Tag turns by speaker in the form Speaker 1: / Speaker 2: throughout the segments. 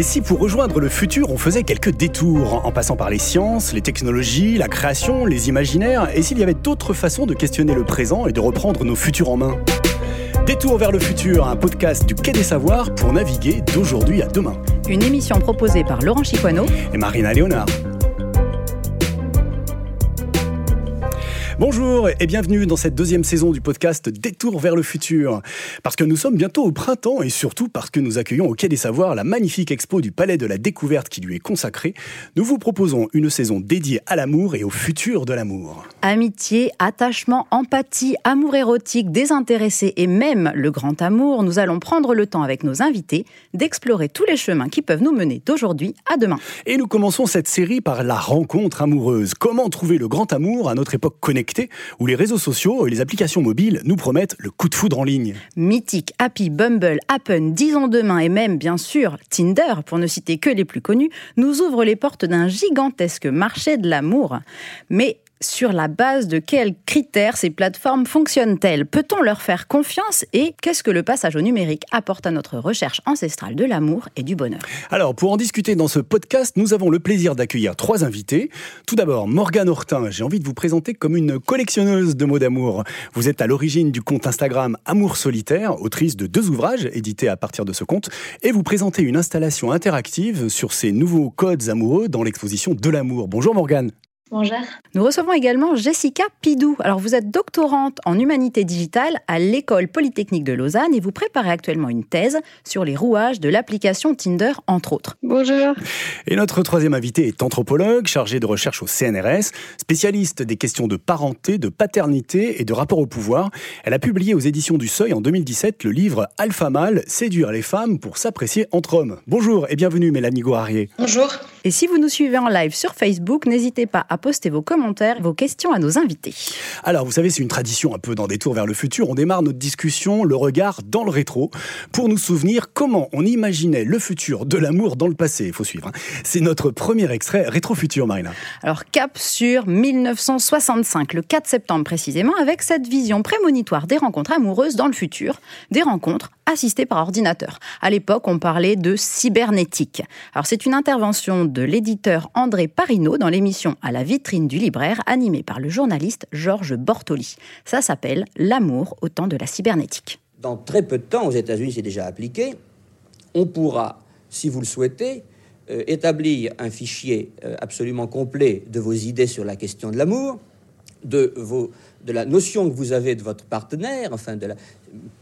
Speaker 1: Et si pour rejoindre le futur, on faisait quelques détours, en passant par les sciences, les technologies, la création, les imaginaires, et s'il y avait d'autres façons de questionner le présent et de reprendre nos futurs en main? Détour vers le futur, un podcast du Quai des Savoirs pour naviguer d'aujourd'hui à demain.
Speaker 2: Une émission proposée par Laurent Chiquano
Speaker 1: et Marina Léonard. Bonjour et bienvenue dans cette deuxième saison du podcast Détour vers le futur. Parce que nous sommes bientôt au printemps et surtout parce que nous accueillons au Quai des Savoirs la magnifique expo du Palais de la Découverte qui lui est consacrée, nous vous proposons une saison dédiée à l'amour et au futur de l'amour.
Speaker 2: Amitié, attachement, empathie, amour érotique, désintéressé et même le grand amour, nous allons prendre le temps avec nos invités d'explorer tous les chemins qui peuvent nous mener d'aujourd'hui à demain.
Speaker 1: Et nous commençons cette série par la rencontre amoureuse. Comment trouver le grand amour à notre époque connectée? Où les réseaux sociaux et les applications mobiles nous promettent le coup de foudre en ligne.
Speaker 2: Mythique, Happy, Bumble, Happen, Disons Demain et même, bien sûr, Tinder, pour ne citer que les plus connus, nous ouvrent les portes d'un gigantesque marché de l'amour. Mais sur la base de quels critères ces plateformes fonctionnent-elles? Peut-on leur faire confiance Et qu'est-ce que le passage au numérique apporte à notre recherche ancestrale de l'amour et du bonheur?
Speaker 1: Alors, pour en discuter dans ce podcast, nous avons le plaisir d'accueillir trois invités. Tout d'abord, Morgane Hortin. J'ai envie de vous présenter comme une collectionneuse de mots d'amour. Vous êtes à l'origine du compte Instagram Amour Solitaire, autrice de deux ouvrages édités à partir de ce compte, et vous présentez une installation interactive sur ces nouveaux codes amoureux dans l'exposition de l'amour. Bonjour Morgane.
Speaker 3: Bonjour.
Speaker 2: Nous recevons également Jessica Pidou. Alors, vous êtes doctorante en humanité digitale à l'École Polytechnique de Lausanne et vous préparez actuellement une thèse sur les rouages de l'application Tinder, entre autres.
Speaker 3: Bonjour.
Speaker 1: Et notre troisième invité est anthropologue, chargé de recherche au CNRS, spécialiste des questions de parenté, de paternité et de rapport au pouvoir. Elle a publié aux éditions du Seuil en 2017 le livre Alpha Mâle, séduire les femmes pour s'apprécier entre hommes. Bonjour et bienvenue Mélanie Goharier.
Speaker 3: Bonjour.
Speaker 2: Et si vous nous suivez en live sur Facebook, n'hésitez pas à poster vos commentaires, vos questions à nos invités.
Speaker 1: Alors, vous savez, c'est une tradition un peu dans des tours vers le futur. On démarre notre discussion, le regard dans le rétro, pour nous souvenir comment on imaginait le futur de l'amour dans le passé. Il faut suivre. Hein. C'est notre premier extrait rétro-futur, Marina.
Speaker 2: Alors, cap sur 1965, le 4 septembre précisément, avec cette vision prémonitoire des rencontres amoureuses dans le futur, des rencontres assistées par ordinateur. À l'époque, on parlait de cybernétique. Alors, c'est une intervention de l'éditeur André Parino dans l'émission À la vitrine du libraire, animée par le journaliste Georges Bortoli. Ça s'appelle L'amour au temps de la cybernétique.
Speaker 4: Dans très peu de temps, aux États-Unis, c'est déjà appliqué, on pourra, si vous le souhaitez, euh, établir un fichier euh, absolument complet de vos idées sur la question de l'amour, de, vos, de la notion que vous avez de votre partenaire, enfin, de la,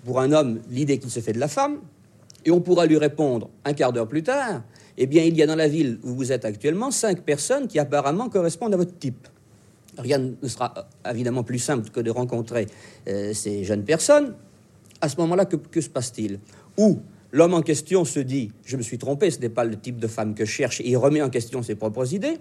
Speaker 4: pour un homme, l'idée qu'il se fait de la femme, et on pourra lui répondre un quart d'heure plus tard eh bien, il y a dans la ville où vous êtes actuellement cinq personnes qui apparemment correspondent à votre type. Rien ne sera euh, évidemment plus simple que de rencontrer euh, ces jeunes personnes. À ce moment-là, que, se passe-t-il? Ou l'homme en question se dit Je me suis trompé, ce n'est pas le type de femme que je cherche, et il remet en question ses propres idées.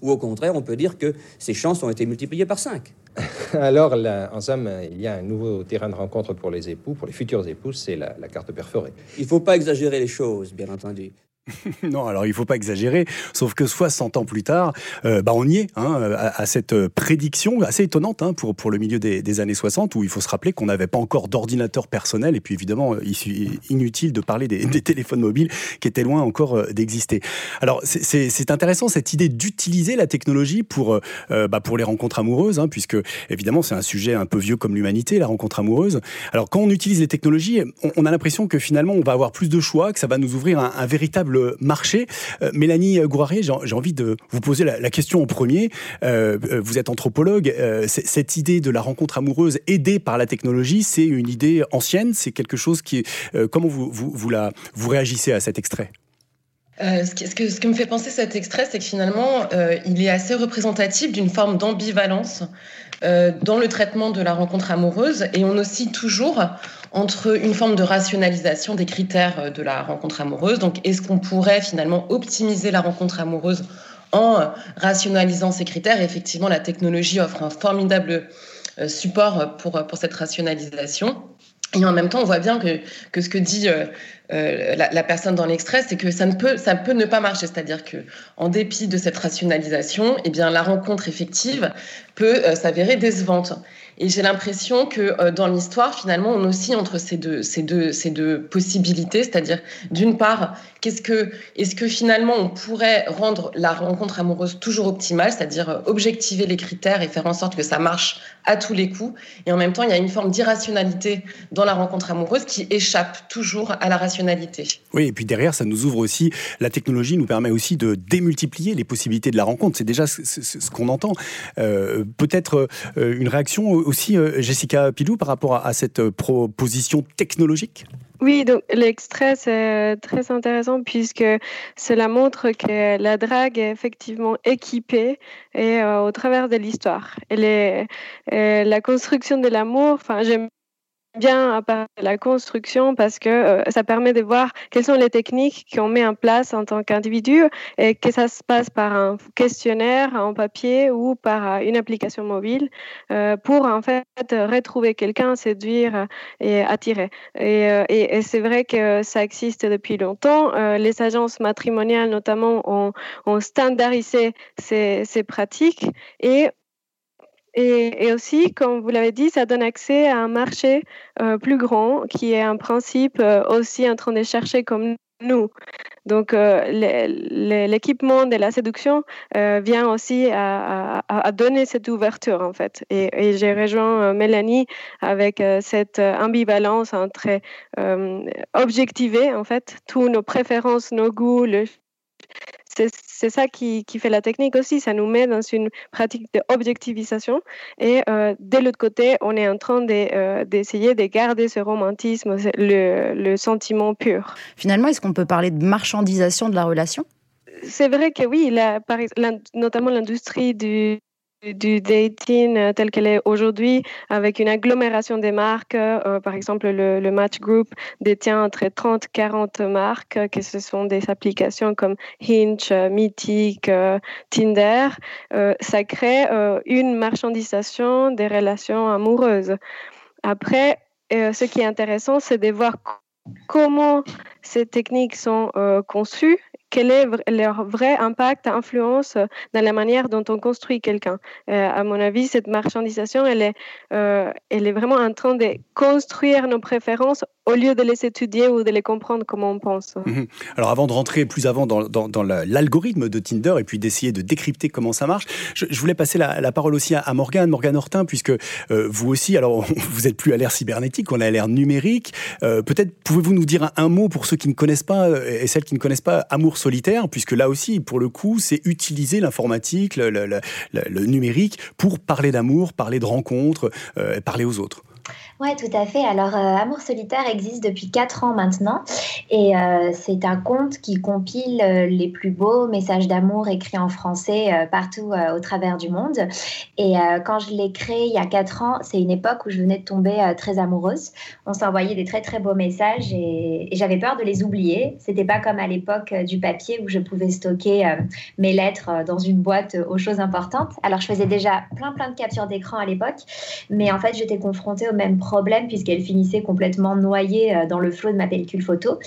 Speaker 4: Ou au contraire, on peut dire que ses chances ont été multipliées par cinq.
Speaker 5: Alors, en somme, il y a un nouveau terrain de rencontre pour les époux, pour les futurs époux, c'est la, la carte perforée.
Speaker 4: Il ne faut pas exagérer les choses, bien entendu.
Speaker 1: non, alors il faut pas exagérer, sauf que 60 ans plus tard, euh, bah on y est hein, à, cette prédiction assez étonnante hein, pour, le milieu des, années 60, où il faut se rappeler qu'on n'avait pas encore d'ordinateur personnel, et puis évidemment, est inutile de parler des, téléphones mobiles qui étaient loin encore euh, d'exister. Alors c'est intéressant cette idée d'utiliser la technologie pour, euh, bah, pour les rencontres amoureuses, hein, puisque évidemment c'est un sujet un peu vieux comme l'humanité, la rencontre amoureuse. Alors quand on utilise les technologies, on, a l'impression que finalement on va avoir plus de choix, que ça va nous ouvrir un véritable marché. Euh, Mélanie Gouaré, j'ai envie de vous poser la, question en premier. Euh, euh, vous êtes anthropologue. cette idée de la rencontre amoureuse aidée par la technologie, c'est une idée ancienne? C'est quelque chose qui est. comment vous, vous, vous, réagissez à cet extrait?
Speaker 3: Ce, que, me fait penser cet extrait, c'est que finalement, il est assez représentatif d'une forme d'ambivalence dans le traitement de la rencontre amoureuse. Et on oscille toujours entre une forme de rationalisation des critères euh, de la rencontre amoureuse. Donc, est-ce qu'on pourrait finalement optimiser la rencontre amoureuse en euh, rationalisant ces critères? Effectivement, la technologie offre un formidable euh, support pour, pour cette rationalisation. Et en même temps, on voit bien que, que ce que dit la, personne dans l'extrait, c'est que ça ne peut, ça peut ne pas marcher. C'est-à-dire que, en dépit de cette rationalisation, eh bien, la rencontre effective peut s'avérer décevante. Et j'ai l'impression que euh, dans l'histoire, finalement, on oscille entre ces deux, possibilités, c'est-à-dire d'une part, est-ce que finalement on pourrait rendre la rencontre amoureuse toujours optimale, c'est-à-dire objectiver les critères et faire en sorte que ça marche à tous les coups, et en même temps, il y a une forme d'irrationalité dans la rencontre amoureuse qui échappe toujours à la rationalité.
Speaker 1: Oui, et puis derrière, ça nous ouvre aussi, la technologie nous permet aussi de démultiplier les possibilités de la rencontre. C'est déjà ce, qu'on entend. Euh, peut-être une réaction aussi, euh, Jessica Pilou, par rapport à, cette euh, proposition technologique?
Speaker 6: Oui, donc l'extrait, c'est très intéressant puisque cela montre que la drague est effectivement équipée et euh, au travers de l'histoire. Et la construction de l'amour, enfin, j'aime bien à part la construction parce que euh, ça permet de voir quelles sont les techniques qu'on met en place en tant qu'individu et que ça se passe par un questionnaire en papier ou par une application mobile euh, pour en fait retrouver quelqu'un, séduire et attirer. Et, euh, c'est vrai que ça existe depuis longtemps. les agences matrimoniales notamment ont, ont standardisé ces, ces pratiques et et, aussi, comme vous l'avez dit, ça donne accès à un marché euh, plus grand qui est un principe euh, aussi en train de chercher comme nous. Donc, euh, l'équipement de la séduction vient aussi à, donner cette ouverture, en fait. Et, j'ai rejoint Mélanie avec cette ambivalence entre objectiver, en fait, tous nos préférences, nos goûts, le, c'est ça qui, fait la technique aussi. Ça nous met dans une pratique d'objectivisation. Et euh, de l'autre côté, on est en train euh, d'essayer de, garder ce romantisme, le, sentiment pur.
Speaker 2: Finalement, est-ce qu'on peut parler de marchandisation de la relation?
Speaker 6: C'est vrai que oui, notamment l'industrie du, du dating euh, tel qu'elle est aujourd'hui, avec une agglomération des marques. Euh, par exemple, le, Match Group détient entre 30 40 marques, euh, que ce sont des applications comme Hinge, Mythic, Tinder. ça crée une marchandisation des relations amoureuses. Après, ce qui est intéressant, c'est de voir comment ces techniques sont conçues quel est leur vrai impact, influence dans la manière dont on construit quelqu'un. Euh, à mon avis, cette marchandisation, elle est, euh, elle est vraiment en train de construire nos préférences au lieu de les étudier ou de les comprendre comme on pense. Mhm.
Speaker 1: Alors avant de rentrer plus avant dans, l'algorithme de Tinder et puis d'essayer de décrypter comment ça marche, je, voulais passer la, parole aussi à, Morgane, Morgane Hortin, puisque euh, vous aussi, alors vous êtes plus à l'ère cybernétique, on est à l'ère numérique. Peut-être pouvez-vous nous dire un, mot pour ceux qui ne connaissent pas et celles qui ne connaissent pas Amour solitaire, puisque là aussi, pour le coup, c'est utiliser l'informatique, le, numérique pour parler d'amour, parler de rencontres, euh, parler aux autres.
Speaker 7: Oui, tout à fait. Alors, euh, Amour solitaire existe depuis 4 ans maintenant et euh, c'est un conte qui compile euh, les plus beaux messages d'amour écrits en français partout au travers du monde. Et quand je l'ai créé il y a 4 ans, c'est une époque où je venais de tomber très amoureuse. On s'envoyait des très très beaux messages et, j'avais peur de les oublier. C'était pas comme à l'époque du papier où je pouvais stocker mes lettres dans une boîte aux choses importantes. Alors, je faisais déjà plein plein de captures d'écran à l'époque, mais en fait, j'étais confrontée au même problème puisqu'elle finissait complètement noyée euh, dans le flot de ma pellicule photo.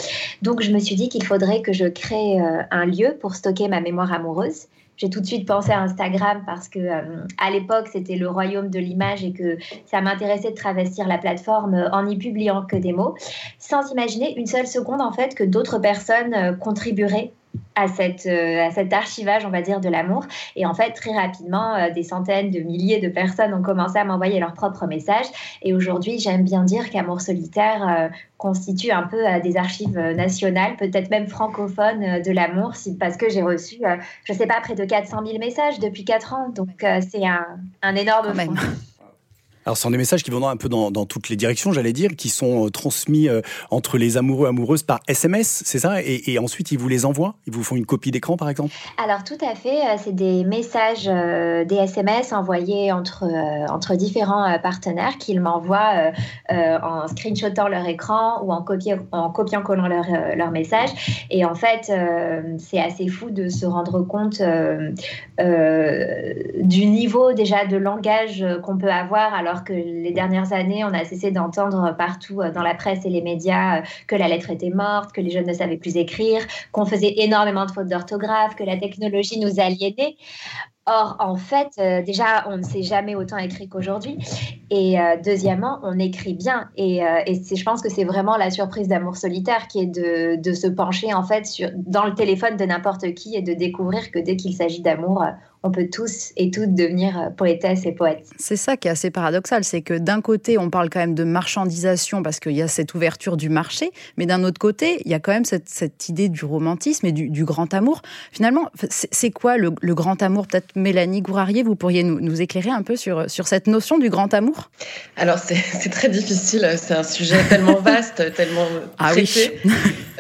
Speaker 7: Donc je me suis dit qu'il faudrait que je crée euh, un lieu pour stocker ma mémoire amoureuse. J'ai tout de suite pensé à Instagram parce que euh, à l'époque c'était le royaume de l'image et que ça m'intéressait de travestir la plateforme en n'y publiant que des mots, sans imaginer une seule seconde en fait que d'autres personnes contribueraient à, cette, euh, à cet archivage, on va dire, de l'amour. Et en fait, très rapidement, euh, des centaines de milliers de personnes ont commencé à m'envoyer leurs propres messages. Et aujourd'hui, j'aime bien dire qu'Amour solitaire euh, constitue un peu des archives nationales, peut-être même francophones de l'amour, parce que j'ai reçu, je ne sais pas, près de 400 000 messages depuis 4 ans. Donc, c'est un, un énorme
Speaker 2: fond.
Speaker 1: Alors, ce sont des messages qui vont un peu dans, toutes les directions, j'allais dire, qui sont euh, transmis euh, entre les amoureux amoureuses par SMS, c'est ça? Et, ensuite, ils vous les envoient? Ils vous font une copie d'écran, par exemple?
Speaker 7: Alors, tout à fait. Euh, c'est des messages, des SMS envoyés entre, entre différents partenaires qu'ils m'envoient en screenshotant leur écran ou en, copiant, en copiant-collant leur, leur message. Et en fait, c'est assez fou de se rendre compte du niveau déjà de langage qu'on peut avoir alors alors que les dernières années, on a cessé d'entendre partout dans la presse et les médias que la lettre était morte, que les jeunes ne savaient plus écrire, qu'on faisait énormément de fautes d'orthographe, que la technologie nous aliénait. Or, en fait, euh, déjà, on ne sait jamais autant écrit qu'aujourd'hui. Et euh, deuxièmement, on écrit bien. Et, euh, je pense que c'est vraiment la surprise d'amour solitaire qui est de, se pencher en fait dans le téléphone de n'importe qui et de découvrir que dès qu'il s'agit d'amour, on peut tous et toutes devenir euh, poétesses et poètes.
Speaker 2: C'est ça qui est assez paradoxal, c'est que d'un côté, on parle quand même de marchandisation parce qu'il y a cette ouverture du marché, mais d'un autre côté, il y a quand même cette, cette idée du romantisme et du, du grand amour. Finalement, c'est quoi le, le, grand amour? Peut-être Mélanie Gourarier, vous pourriez nous, nous, éclairer un peu sur, sur cette notion du grand amour?
Speaker 3: Alors, c'est très difficile, c'est un sujet tellement vaste, tellement
Speaker 2: ah
Speaker 3: traité.
Speaker 2: Oui.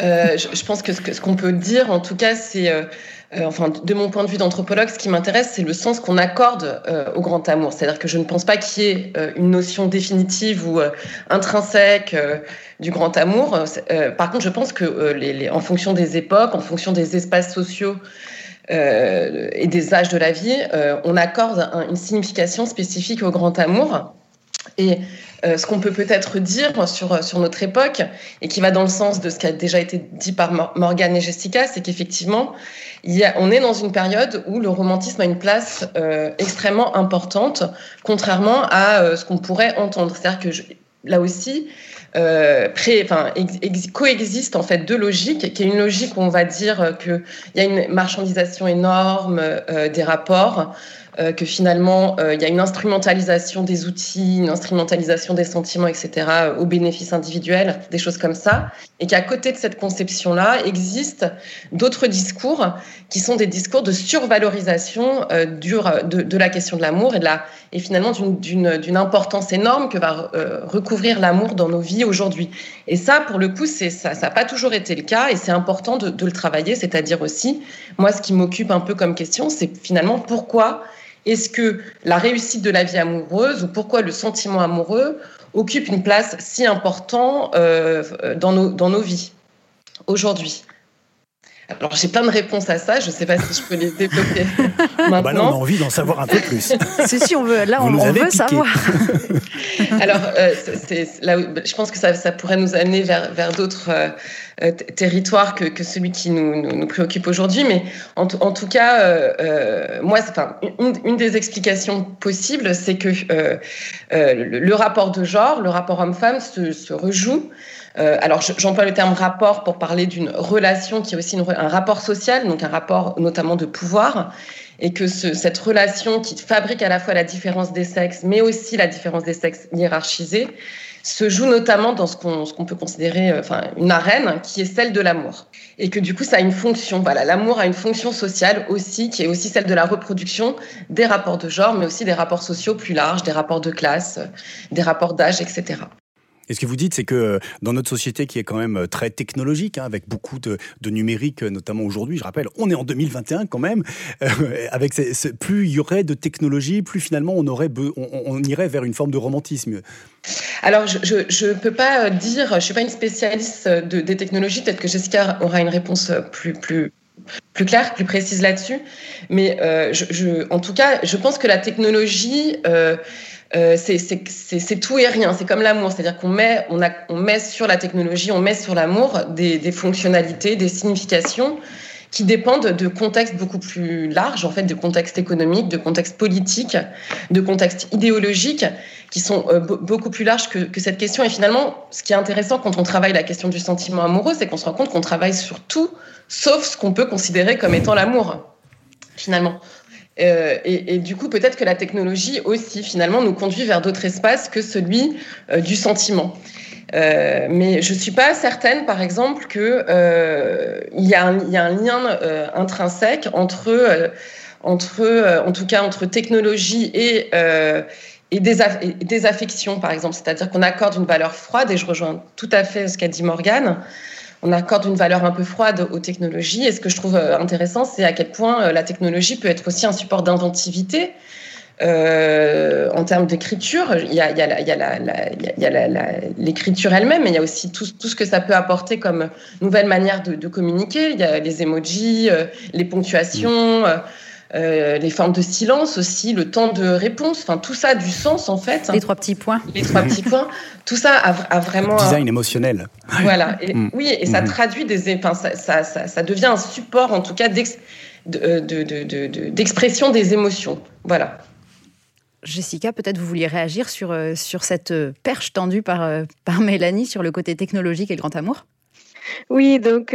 Speaker 3: euh, je, je, pense que ce qu'on peut dire, en tout cas, c'est... Euh, enfin, de mon point de vue d'anthropologue, ce qui m'intéresse, c'est le sens qu'on accorde euh, au grand amour. C'est-à-dire que je ne pense pas qu'il y ait euh, une notion définitive ou euh, intrinsèque euh, du grand amour. Euh, par contre, je pense que en fonction des époques, en fonction des espaces sociaux et des âges de la vie, on accorde un, une signification spécifique au grand amour. Et euh, ce qu'on peut peut-être dire sur, sur notre époque, et qui va dans le sens de ce qui a déjà été dit par Morgane et Jessica, c'est qu'effectivement, on est dans une période où le romantisme a une place euh, extrêmement importante, contrairement à euh, ce qu'on pourrait entendre. C'est-à-dire que là aussi, euh, pré, enfin, ex, ex, coexiste en fait deux logiques, qui est une logique où on va dire qu'il y a une marchandisation énorme euh, des rapports, euh, que finalement il y a une instrumentalisation des outils, une instrumentalisation des sentiments, etc., au bénéfice individuel, des choses comme ça, et qu'à côté de cette conception-là existent d'autres discours qui sont des discours de survalorisation euh, de, la question de l'amour et, la, et finalement d'une importance énorme que va euh, recouvrir l'amour dans nos vies aujourd'hui. Et ça, pour le coup, ça n'a pas toujours été le cas et c'est important de, le travailler, c'est-à-dire aussi, moi, ce qui m'occupe un peu comme question, c'est finalement pourquoi est-ce que la réussite de la vie amoureuse ou pourquoi le sentiment amoureux occupe une place si importante euh, dans, nos, dans nos vies aujourd'hui? Alors j'ai plein de réponses à ça, je ne sais pas si je peux les développer maintenant.
Speaker 1: Bah non, on a envie d'en savoir un peu plus.
Speaker 2: si, si, on veut, là Vous on, on veut piqué. savoir.
Speaker 3: Alors euh, là, je pense que ça, ça, pourrait nous amener vers, vers d'autres euh, territoires que, que, celui qui nous, nous, nous préoccupe aujourd'hui, mais en, en, tout cas, euh, moi, enfin, une, une, des explications possibles, c'est que euh, le, le, rapport de genre, le rapport homme-femme se, se rejoue euh, alors, j'emploie le terme rapport pour parler d'une relation qui est aussi un rapport social, donc un rapport notamment de pouvoir, et que ce, cette relation qui fabrique à la fois la différence des sexes, mais aussi la différence des sexes hiérarchisés, se joue notamment dans ce qu'on qu peut considérer euh, enfin, une arène qui est celle de l'amour. Et que du coup, ça a une fonction. Voilà, l'amour a une fonction sociale aussi, qui est aussi celle de la reproduction des rapports de genre, mais aussi des rapports sociaux plus larges, des rapports de classe, des rapports d'âge, etc.
Speaker 1: Et ce que vous dites, c'est que dans notre société qui est quand même très technologique, hein, avec beaucoup de, de, numérique, notamment aujourd'hui, je rappelle, on est en 2021 quand même, euh, avec plus il y aurait de technologie, plus finalement on, aurait, on, irait vers une forme de romantisme.
Speaker 3: Alors, je ne peux pas dire, je ne suis pas une spécialiste de, des technologies, peut-être que Jessica aura une réponse plus, plus, plus claire, plus précise là-dessus, mais euh, en tout cas, je pense que la technologie... Euh, euh, c'est tout et rien. C'est comme l'amour, c'est-à-dire qu'on met, on, on met sur la technologie, on met sur l'amour des, des, fonctionnalités, des significations qui dépendent de contextes beaucoup plus larges, en fait, de contextes économiques, de contextes politiques, de contextes idéologiques, qui sont euh, beaucoup plus larges que, que, cette question. Et finalement, ce qui est intéressant quand on travaille la question du sentiment amoureux, c'est qu'on se rend compte qu'on travaille sur tout, sauf ce qu'on peut considérer comme étant l'amour, finalement. Euh, et, du coup, peut-être que la technologie aussi, finalement, nous conduit vers d'autres espaces que celui euh, du sentiment. Euh, mais je suis pas certaine, par exemple, que euh, il y, a un, lien intrinsèque entre, en tout cas, entre technologie et et et des, affections, par exemple. C'est-à-dire qu'on accorde une valeur froide, et je rejoins tout à fait ce qu'a dit Morgane, on accorde une valeur un peu froide aux technologies. Et ce que je trouve intéressant, c'est à quel point la technologie peut être aussi un support d'inventivité. Euh, en termes d'écriture, il y a, l'écriture elle-même, mais il y a aussi tout, ce que ça peut apporter comme nouvelle manière de, de communiquer. Il y a les emojis, euh, les ponctuations. Mmh. les formes de silence aussi, le temps de réponse, enfin tout ça a du sens en fait.
Speaker 2: Les trois petits points.
Speaker 3: Les trois petits points. Tout ça a, vraiment.
Speaker 1: Design émotionnel.
Speaker 3: Voilà. Mm. Oui, et ça mm-hmm. traduit des. Enfin, ça, ça, ça, devient un support en tout cas d'expression des émotions. Voilà.
Speaker 2: Jessica, peut-être vous vouliez réagir sur, euh, sur cette euh, perche tendue par, euh, par Mélanie sur le côté technologique et le grand amour?
Speaker 6: Oui, donc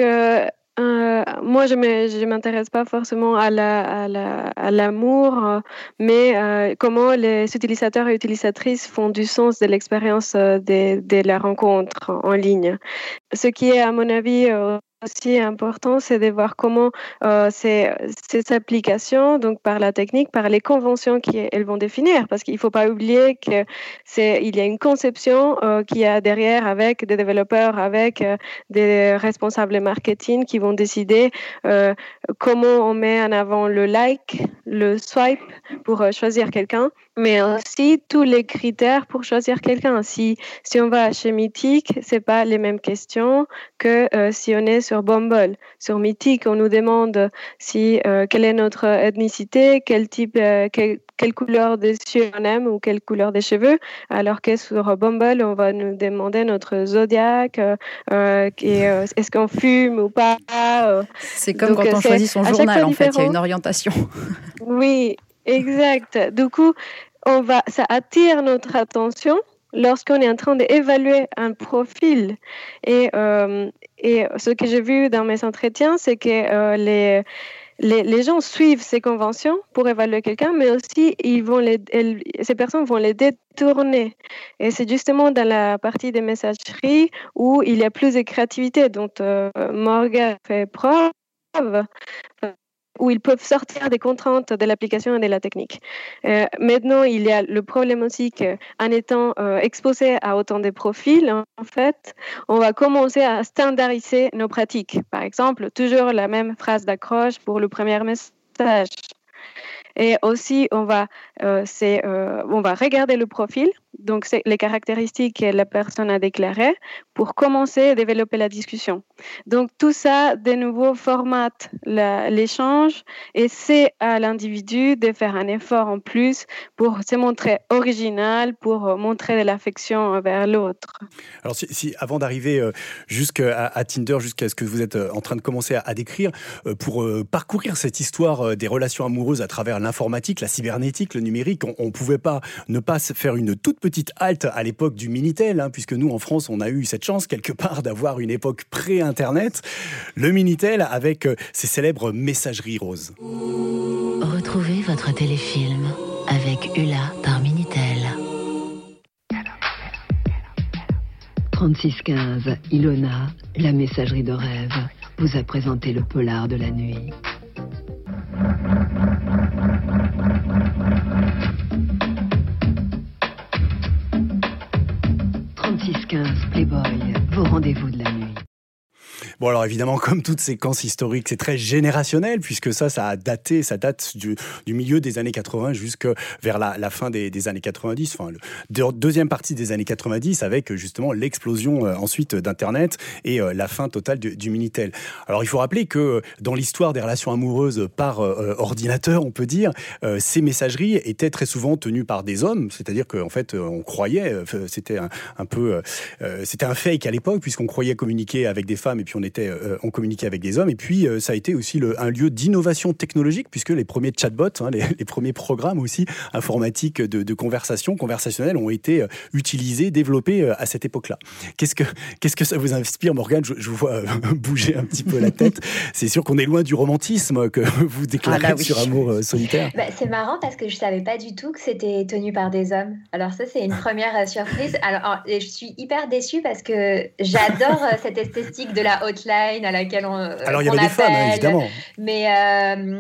Speaker 6: moi, je ne m'intéresse pas forcément à l'amour, la, mais comment les utilisateurs et utilisatrices font du sens de l'expérience de, de, la rencontre en ligne. Ce qui est, à mon avis, aussi important, c'est de voir comment euh, ces, ces, applications, donc par la technique, par les conventions qu'elles vont définir, parce qu'il ne faut pas oublier que c'est il y a une conception euh, qui a derrière avec des développeurs, avec euh, des responsables marketing qui vont décider euh, comment on met en avant le like, le swipe pour choisir quelqu'un mais aussi tous les critères pour choisir quelqu'un. Si, si on va chez Mythique, c'est pas les mêmes questions que euh, si on est sur Bumble. Sur Mythique, on nous demande si euh, quelle est notre ethnicité, quel type, euh, quelle couleur des yeux on aime ou quelle couleur des cheveux, alors que sur Bumble, on va nous demander notre zodiaque, est-ce qu'on fume ou pas.
Speaker 2: C'est comme quand on choisit son journal, en fait, il y a une orientation.
Speaker 6: Oui, exact. Du coup, on va, ça attire notre attention lorsqu'on est en train d'évaluer un profil. Et, euh, ce que j'ai vu dans mes entretiens, c'est que euh, les, les, les, gens suivent ces conventions pour évaluer quelqu'un, mais aussi ils vont les, ces personnes vont les détourner. Et c'est justement dans la partie des messageries où il y a plus de créativité dont euh, Morgan fait preuve où ils peuvent sortir des contraintes de l'application et de la technique. Euh, maintenant, il y a le problème aussi qu'en étant euh, exposé à autant de profils, en fait, on va commencer à standardiser nos pratiques. Par exemple, toujours la même phrase d'accroche pour le premier message. Et aussi, on va, euh, euh, on va regarder le profil, donc c'est les caractéristiques que la personne a déclarées pour commencer à développer la discussion. Donc tout ça, de nouveau, formate l'échange et c'est à l'individu de faire un effort en plus pour se montrer original, pour montrer de l'affection vers l'autre.
Speaker 1: Alors si, avant d'arriver euh, jusqu'à Tinder, jusqu'à ce que vous êtes en train de commencer à, décrire, pour parcourir cette histoire des relations amoureuses à travers l'informatique, la cybernétique, le numérique, on ne pouvait pas ne pas faire une toute petite halte à l'époque du Minitel, hein, puisque nous, en France, on a eu cette chance quelque part d'avoir une époque pré-Internet. Le Minitel avec euh, ses célèbres messageries roses.
Speaker 8: Retrouvez votre téléfilm avec Ula par Minitel. 3615, Ilona, la messagerie de rêve, vous a présenté le polar de la nuit. Playboy, vos rendez-vous de la.
Speaker 1: Bon, alors évidemment, comme toute séquence historique, c'est très générationnel, puisque ça, ça a daté, ça date du, milieu des années 80 jusqu'à vers la, fin des, années 90, enfin, le deuxième partie des années 90, avec justement l'explosion euh, ensuite d'Internet et euh, la fin totale du, Minitel. Alors, il faut rappeler que dans l'histoire des relations amoureuses par euh, ordinateur, on peut dire, ces messageries étaient très souvent tenues par des hommes, c'est-à-dire qu'en fait, on croyait, c'était un, un, peu, c'était un fake à l'époque, puisqu'on croyait communiquer avec des femmes et puis on était, euh, on communiquait avec des hommes. Et puis, euh, ça a été aussi le, un lieu d'innovation technologique, puisque les premiers chatbots, hein, les, les, premiers programmes aussi informatiques de, de conversation, conversationnelle, ont été euh, utilisés, développés à cette époque-là. Qu'est-ce que, qu'est-ce que ça vous inspire, Morgane? Je, je, vous vois bouger un petit peu la tête. C'est sûr qu'on est loin du romantisme que vous déclarez ah sur Amour solitaire.
Speaker 7: Bah, c'est marrant parce que je savais pas du tout que c'était tenu par des hommes. Alors ça, c'est une première surprise. Alors, je suis hyper déçue parce que j'adore cette esthétique de la hotline à laquelle on.
Speaker 1: Alors, il y avait des femmes, hein, évidemment.
Speaker 7: Mais euh,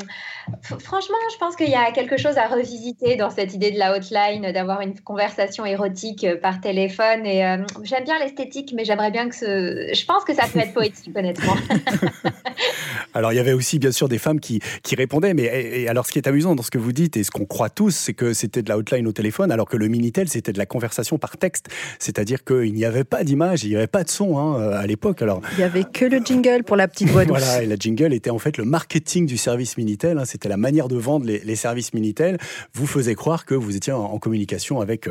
Speaker 7: franchement, je pense qu'il y a quelque chose à revisiter dans cette idée de la hotline, d'avoir une conversation érotique euh, par téléphone. Et euh, j'aime bien l'esthétique, mais j'aimerais bien que ce. Je pense que ça peut être poétique, honnêtement.
Speaker 1: alors, il y avait aussi, bien sûr, des femmes qui, qui répondaient. Mais et, alors, ce qui est amusant dans ce que vous dites et ce qu'on croit tous, c'est que c'était de la hotline au téléphone, alors que le Minitel, c'était de la conversation par texte. C'est-à-dire qu'il n'y avait pas d'image, il n'y avait pas de son hein, à l'époque. Alors,
Speaker 2: il n'y avait que le jingle pour la petite voix douce.
Speaker 1: Voilà, et la jingle était en fait le marketing du service Minitel. Hein, c'était la manière de vendre les, services Minitel, vous faisait croire que vous étiez en, communication avec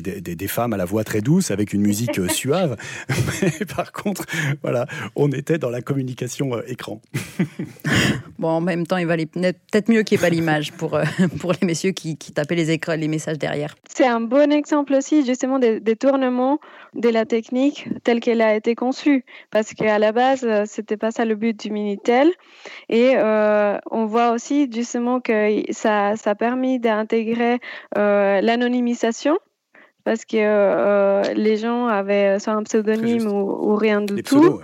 Speaker 1: des, des, femmes à la voix très douce, avec une musique suave. Mais par contre, voilà, on était dans la communication écran.
Speaker 2: bon, en même temps, il valait peut-être mieux qu'il n'y ait pas l'image pour, pour les messieurs qui, qui tapaient les, écrans, les messages derrière.
Speaker 6: C'est un bon exemple aussi, justement, des, des tournements de la technique telle qu'elle a été conçue. Parce qu'à la base, c'était pas ça le but du Minitel. Et euh, on voit aussi justement que ça, ça a permis d'intégrer euh, l'anonymisation parce que euh, les gens avaient soit un pseudonyme ou, rien du tout.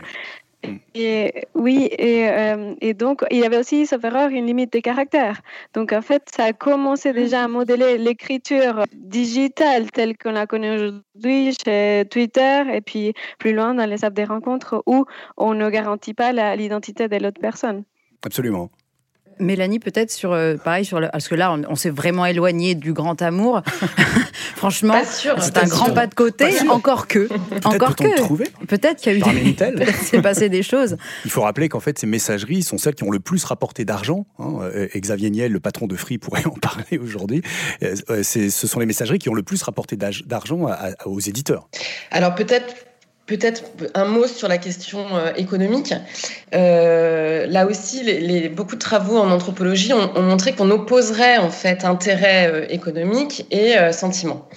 Speaker 6: Et oui, et, euh, et, donc il y avait aussi, sauf erreur, une limite des caractères. Donc en fait, ça a commencé déjà à modeler l'écriture digitale telle qu'on la connaît aujourd'hui chez Twitter et puis plus loin dans les apps des rencontres où on ne garantit pas l'identité de l'autre personne.
Speaker 1: Absolument.
Speaker 2: Mélanie, peut-être sur euh, pareil sur le, parce que là on, s'est vraiment éloigné du grand amour. Franchement, c'est un grand pas de côté. Encore que, encore que. Peut-être qu'il y a eu des... s'est passé des choses.
Speaker 1: Il faut rappeler qu'en fait ces messageries sont celles qui ont le plus rapporté d'argent. Hein. Euh, Xavier Niel, le patron de Free, pourrait en parler aujourd'hui. Euh, ce sont les messageries qui ont le plus rapporté d'argent aux éditeurs.
Speaker 3: Alors peut-être Peut-être un mot sur la question euh, économique. Euh, là aussi, les, beaucoup de travaux en anthropologie ont, montré qu'on opposerait en fait intérêt euh, économique et sentiment.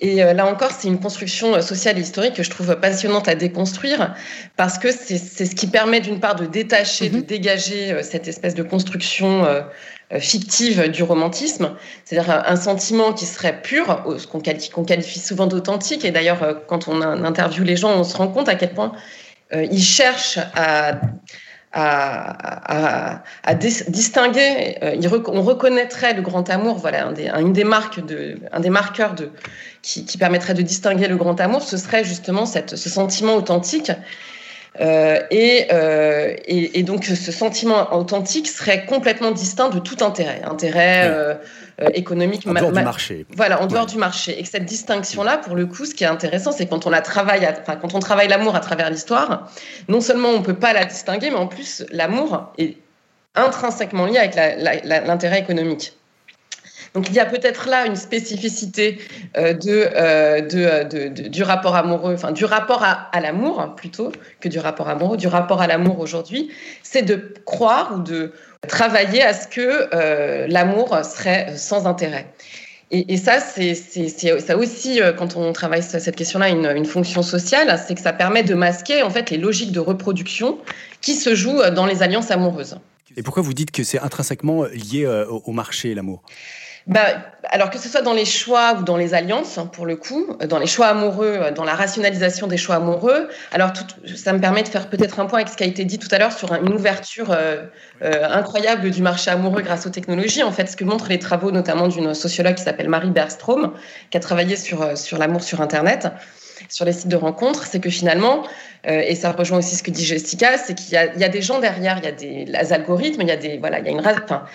Speaker 3: Et là encore, c'est une construction sociale et historique que je trouve passionnante à déconstruire parce que c'est ce qui permet d'une part de détacher, de mm-hmm. dégager cette espèce de construction euh, fictive du romantisme, c'est-à-dire un sentiment qui serait pur, ce qu'on qualifie, souvent d'authentique. Et d'ailleurs, euh, quand on interviewe les gens, on se rend compte à quel point euh, ils cherchent à, distinguer. on reconnaîtrait le grand amour, voilà, un des, des marques un des marqueurs qui, permettrait de distinguer le grand amour, ce serait justement ce sentiment authentique euh, euh, et, et, donc ce sentiment authentique serait complètement distinct de tout intérêt, intérêt euh, économique,
Speaker 1: en dehors du marché.
Speaker 3: Voilà, en dehors du marché. Et que cette distinction-là, pour le coup, ce qui est intéressant, c'est quand on la travaille, enfin, quand on travaille l'amour à travers l'histoire, non seulement on peut pas la distinguer, mais en plus l'amour est intrinsèquement lié avec l'intérêt économique. Donc il y a peut-être là une spécificité euh, euh, euh, du rapport amoureux, enfin du rapport à, l'amour plutôt que du rapport amoureux, du rapport à l'amour aujourd'hui, c'est de croire ou de travailler à ce que l'amour serait sans intérêt. Et, ça, c'est ça aussi, quand on travaille cette question-là, une, une, fonction sociale, c'est que ça permet de masquer en fait les logiques de reproduction qui se jouent dans les alliances amoureuses.
Speaker 1: Et pourquoi vous dites que c'est intrinsèquement lié au marché, l'amour?
Speaker 3: Bah, alors que ce soit dans les choix ou dans les alliances, hein, pour le coup, dans les choix amoureux, euh, dans la rationalisation des choix amoureux. Alors ça me permet de faire peut-être un point avec ce qui a été dit tout à l'heure sur une ouverture euh, euh, incroyable du marché amoureux grâce aux technologies. En fait, ce que montrent les travaux notamment d'une sociologue qui s'appelle Marie Bergstrom, qui a travaillé sur, l'amour sur Internet sur les sites de rencontres, c'est que finalement, et ça rejoint aussi ce que dit Jessica, c'est qu'il y, y, a des gens derrière, il y a des algorithmes, il y a des voilà, il y a une enfin,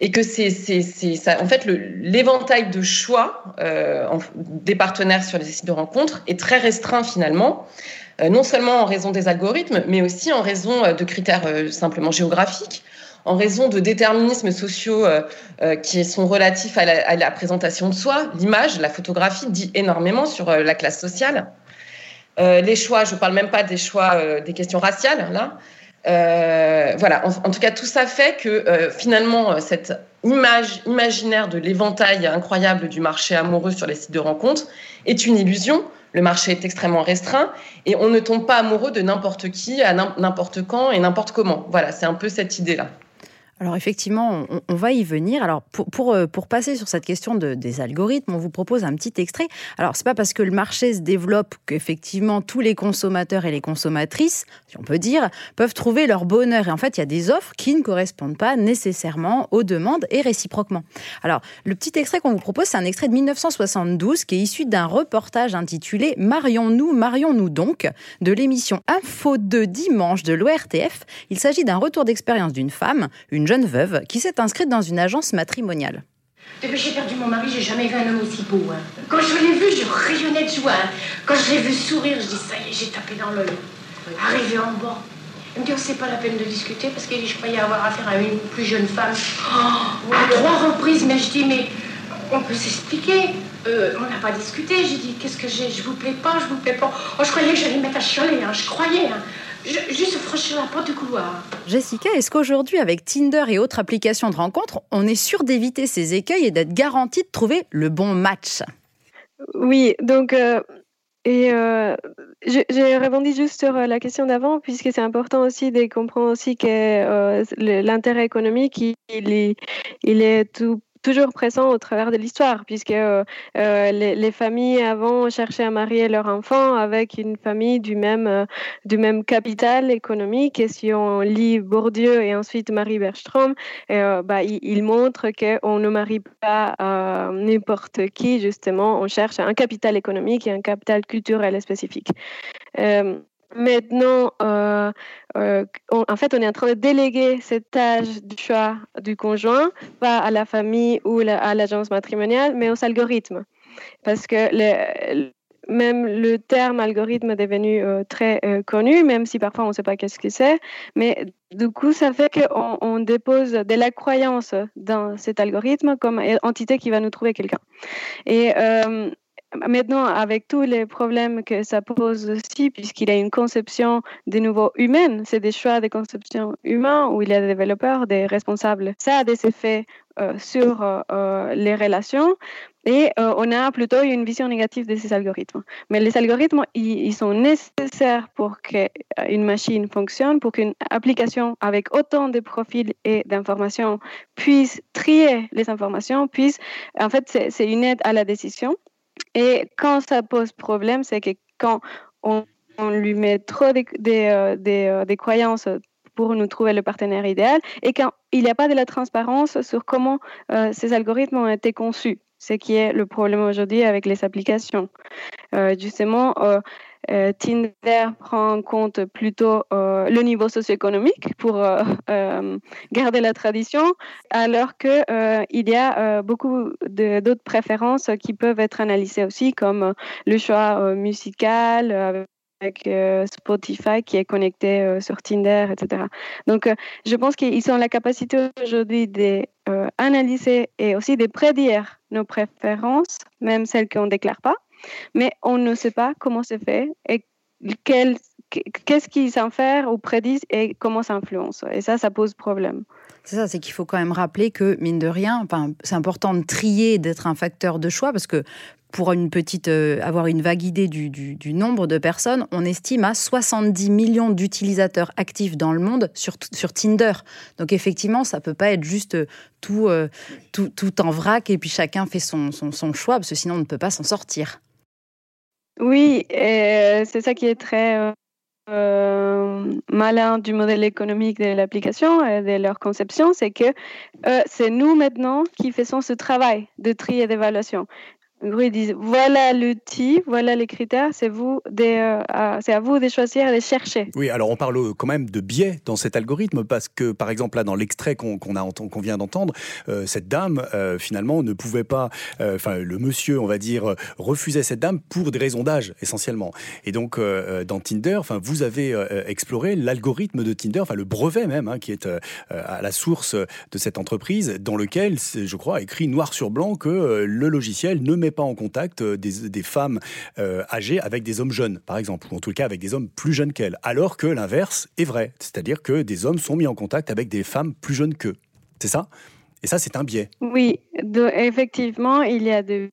Speaker 3: et que c'est ça. En fait, l'éventail de choix euh, des partenaires sur les sites de rencontres est très restreint finalement, euh, non seulement en raison des algorithmes, mais aussi en raison euh, de critères simplement géographiques, en raison de déterminismes sociaux qui sont relatifs à la, à la, présentation de soi. L'image, la photographie dit énormément sur la classe sociale. les choix, je ne parle même pas des choix des questions raciales là. Euh, voilà, en, tout cas, tout ça fait que euh, finalement, euh, cette image imaginaire de l'éventail incroyable du marché amoureux sur les sites de rencontres est une illusion. Le marché est extrêmement restreint et on ne tombe pas amoureux de n'importe qui, à n'importe quand et n'importe comment. Voilà, c'est un peu cette idée-là.
Speaker 2: Alors effectivement, on, va y venir. Alors pour, pour, euh, passer sur cette question de, des algorithmes, on vous propose un petit extrait. Alors c'est pas parce que le marché se développe qu'effectivement tous les consommateurs et les consommatrices, si on peut dire, peuvent trouver leur bonheur. Et en fait, il y a des offres qui ne correspondent pas nécessairement aux demandes et réciproquement. Alors le petit extrait qu'on vous propose, c'est un extrait de 1972 qui est issu d'un reportage intitulé Marions-nous, marions-nous donc de l'émission Info de dimanche de l'ORTF. Il s'agit d'un retour d'expérience d'une femme, une jeune veuve qui s'est inscrite dans une agence matrimoniale.
Speaker 9: Depuis que j'ai perdu mon mari, j'ai jamais vu un homme aussi beau. Hein. Quand je l'ai vu, je rayonnais de joie. Hein. Quand je l'ai vu sourire, je dis ça y est, j'ai tapé dans l'œil. Arrivé en bas, Il me dit, oh, c'est pas la peine de discuter parce que je croyais avoir affaire à une plus jeune femme. Oh, trois reprises, mais je dis, mais on peut s'expliquer. Euh, on n'a pas discuté. J'ai dit, qu'est-ce que j'ai? Je vous plais pas, je vous plais pas. Oh, je croyais que j'allais me mettre à chialer, hein, je croyais. Hein. Juste franchir la porte du couloir.
Speaker 2: Jessica, est-ce qu'aujourd'hui, avec Tinder et autres applications de rencontres, on est sûr d'éviter ces écueils et d'être garanti de trouver le bon match?
Speaker 6: Oui, donc euh, et euh, j'ai rebondi juste sur euh, la question d'avant, puisque c'est important aussi de comprendre aussi que euh, l'intérêt économique, il, est, il est tout toujours présent au travers de l'histoire, puisque euh, euh, les, familles avant cherchaient à marier leurs enfants avec une famille du même, euh, du même capital économique. Et si on lit Bourdieu et ensuite Marie Bergstrom, bah, il, il, montre qu'on ne marie pas n'importe qui, justement, on cherche un capital économique et un capital culturel spécifique. Maintenant, euh, euh, en fait, on est en train de déléguer cette tâche du choix du conjoint, pas à la famille ou à l'agence matrimoniale, mais aux algorithmes. Parce que même le terme algorithme est devenu euh, très connu, même si parfois on ne sait pas qu'est-ce que c'est. Mais du coup, ça fait qu'on on dépose de la croyance dans cet algorithme comme entité qui va nous trouver quelqu'un. Et Maintenant, avec tous les problèmes que ça pose aussi, puisqu'il a une conception de nouveau humaine, c'est des choix de conception humains où il y a des développeurs, des responsables. Ça a des effets euh, sur euh, euh, les relations et on a plutôt une vision négative de ces algorithmes. Mais les algorithmes, ils, sont nécessaires pour qu'une machine fonctionne, pour qu'une application avec autant de profils et d'informations puisse trier les informations, puisse, en fait, c'est une aide à la décision et quand ça pose problème, c'est que quand on, lui met trop des, euh, euh, des, croyances pour nous trouver le partenaire idéal et quand il n'y a pas de la transparence sur comment euh, ces algorithmes ont été conçus, ce qui est le problème aujourd'hui avec les applications. justement, euh, Tinder prend en compte plutôt euh, le niveau socio-économique pour euh, garder la tradition, alors qu'il il y a beaucoup d'autres préférences qui peuvent être analysées aussi, comme le choix musical avec Spotify qui est connecté sur Tinder, etc. Donc, je pense qu'ils ont la capacité aujourd'hui d'analyser et aussi de prédire nos préférences, même celles qu'on ne déclare pas mais on ne sait pas comment c'est fait et qu'est-ce qu'ils s'en font ou prédisent et comment ça influence. Et ça, ça pose problème.
Speaker 2: C'est ça, c'est qu'il faut quand même rappeler que, mine de rien, c'est important de trier, d'être un facteur de choix, parce que pour une petite, euh, avoir une vague idée du, nombre de personnes, on estime à 70 millions d'utilisateurs actifs dans le monde sur, Tinder. Donc effectivement, ça peut pas être juste euh, tout, euh, tout, tout, en vrac et puis chacun fait son, son choix, parce que sinon on ne peut pas s'en sortir.
Speaker 6: Oui, c'est ça qui est très euh, malin du modèle économique de l'application et de leur conception, c'est que euh, c'est nous maintenant qui faisons ce travail de tri et d'évaluation ils disent voilà l'outil, voilà les critères, c'est vous euh, c'est à vous de choisir et de chercher.
Speaker 1: Oui, alors on parle quand même de biais dans cet algorithme parce que par exemple là dans l'extrait qu'on vient d'entendre, euh, cette dame euh, finalement ne pouvait pas, enfin le monsieur on va dire refusait cette dame pour des raisons d'âge essentiellement. Et donc dans Tinder, enfin vous avez exploré l'algorithme de Tinder, enfin le brevet même hein, qui est à la source de cette entreprise dans lequel je crois écrit noir sur blanc que le logiciel ne met pas en contact euh, des, femmes euh, âgées avec des hommes jeunes, par exemple, ou en tout cas avec des hommes plus jeunes qu'elles, alors que l'inverse est vrai, c'est-à-dire que des hommes sont mis en contact avec des femmes plus jeunes qu'eux. C'est ça? Et ça, c'est un biais.
Speaker 6: Oui, effectivement, il y a de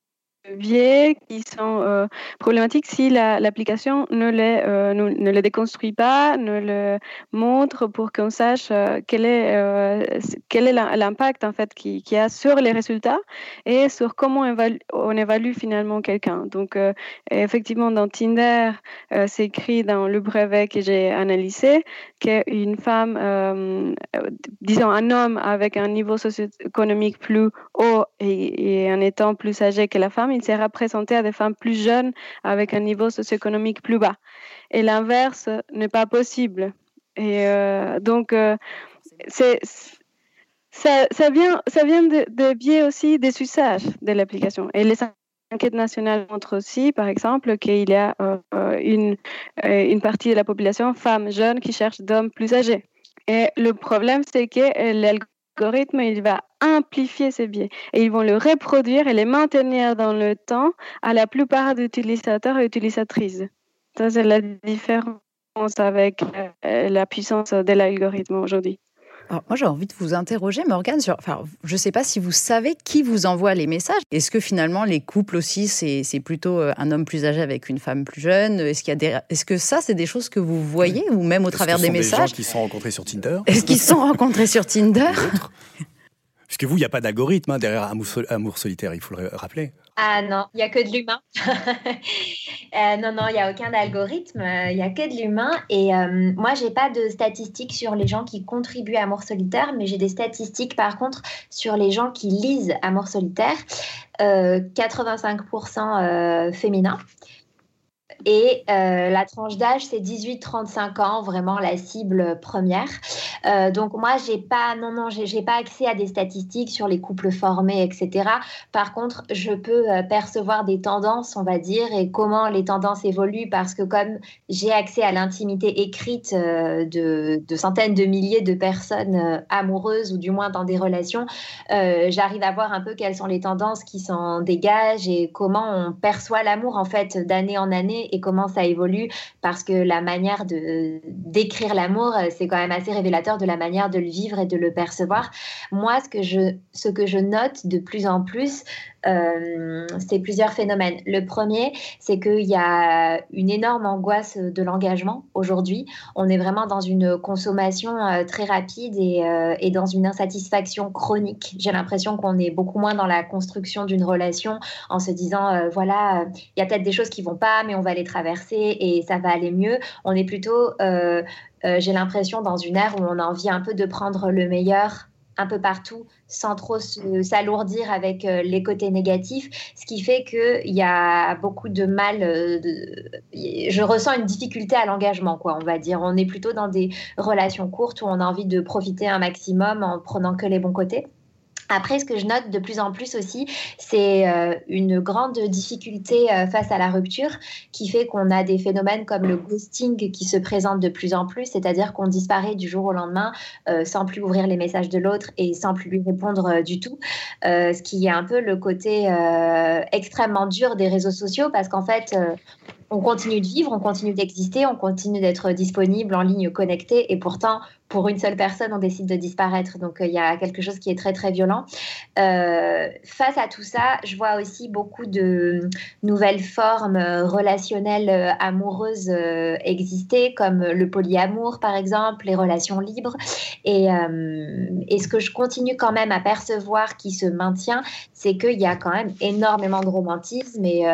Speaker 6: biais qui sont euh, problématiques si l'application ne, les, euh, ne, les déconstruit pas, ne le montre pour qu'on sache euh, quel est, quel l'impact en fait qu'il qui a sur les résultats et sur comment on évalue finalement quelqu'un. Donc effectivement dans Tinder, c'est écrit dans le brevet que j'ai analysé qu'une femme, disons un homme avec un niveau socio-économique plus haut et, et en étant plus âgé que la femme, il sera présenté à des femmes plus jeunes avec un niveau socio-économique plus bas. Et l'inverse n'est pas possible. Et euh, donc, euh, ça, vient, ça vient de, biais aussi des usages de l'application. Et les L'enquête nationale montre aussi, par exemple, qu'il y a une, une partie de la population, femmes jeunes, qui cherchent d'hommes plus âgés. Et le problème, c'est que l'algorithme, il va amplifier ces biais et ils vont le reproduire et les maintenir dans le temps à la plupart des utilisateurs et utilisatrices. Ça, c'est la différence avec euh, la puissance de l'algorithme aujourd'hui.
Speaker 2: Alors moi, j'ai envie de vous interroger, Morgane, sur. Enfin, je ne sais pas si vous savez qui vous envoie les messages. Est-ce que finalement, les couples aussi, c'est plutôt euh, un homme plus âgé avec une femme plus jeune? Est-ce qu'il y a des... Est-ce que ça, c'est des choses que vous voyez, ou même au travers des messages? Est-ce
Speaker 1: qu'ils sont rencontrés sur Tinder?
Speaker 2: Est-ce qu'ils sont rencontrés sur Tinder?
Speaker 1: Puisque vous, il n'y a pas d'algorithme hein, derrière Amour solitaire, il faut le rappeler.
Speaker 7: Ah non, il n'y a que de l'humain. Euh, non, non, il n'y a aucun algorithme, il n'y a que de l'humain. Et euh, moi, je n'ai pas de statistiques sur les gens qui contribuent à Amour solitaire, mais j'ai des statistiques par contre sur les gens qui lisent Amour solitaire. 85% euh, féminins. Et euh, la tranche d'âge, c'est 18-35 ans, vraiment la cible première. Euh, donc moi, j'ai pas, non, non, pas accès à des statistiques sur les couples formés, etc. Par contre, je peux euh, percevoir des tendances, on va dire, et comment les tendances évoluent, parce que comme j'ai accès à l'intimité écrite de, centaines de milliers de personnes amoureuses, ou du moins dans des relations, j'arrive à voir un peu quelles sont les tendances qui s'en dégagent et comment on perçoit l'amour, en fait, d'année en année comment ça évolue parce que la manière de d'écrire l'amour, euh, c'est quand même assez révélateur de la manière de le vivre et de le percevoir. Moi, ce que je, ce que je note de plus en plus, euh, c'est plusieurs phénomènes. Le premier, c'est qu'il y a une énorme angoisse de l'engagement aujourd'hui. On est vraiment dans une consommation euh, très rapide et, et, dans une insatisfaction chronique. J'ai l'impression qu'on est beaucoup moins dans la construction d'une relation en se disant, voilà, il y a peut-être des choses qui vont pas, mais on va les traverser et ça va aller mieux. On est plutôt, euh, euh, j'ai l'impression, dans une ère où on a envie un peu de prendre le meilleur un peu partout sans trop s'alourdir avec euh, les côtés négatifs, ce qui fait qu'il y a beaucoup de mal. je ressens une difficulté à l'engagement, quoi, on va dire. On est plutôt dans des relations courtes où on a envie de profiter un maximum en prenant que les bons côtés. Après, ce que je note de plus en plus aussi, c'est euh, une grande difficulté euh, face à la rupture qui fait qu'on a des phénomènes comme le ghosting qui se présentent de plus en plus, c'est-à-dire qu'on disparaît du jour au lendemain euh, sans plus ouvrir les messages de l'autre et sans plus lui répondre du tout. ce qui est un peu le côté extrêmement dur des réseaux sociaux parce qu'en fait, on continue de vivre, on continue d'exister, on continue d'être disponible en ligne connecté et pourtant pour une seule personne, on décide de disparaître. Donc, euh, il y a quelque chose qui est très, très violent. Euh, face à tout ça, je vois aussi beaucoup de nouvelles formes euh, relationnelles amoureuses exister, comme le polyamour, par exemple, les relations libres. Et, et, ce que je continue quand même à percevoir qui se maintient, c'est qu'il y a quand même énormément de romantisme et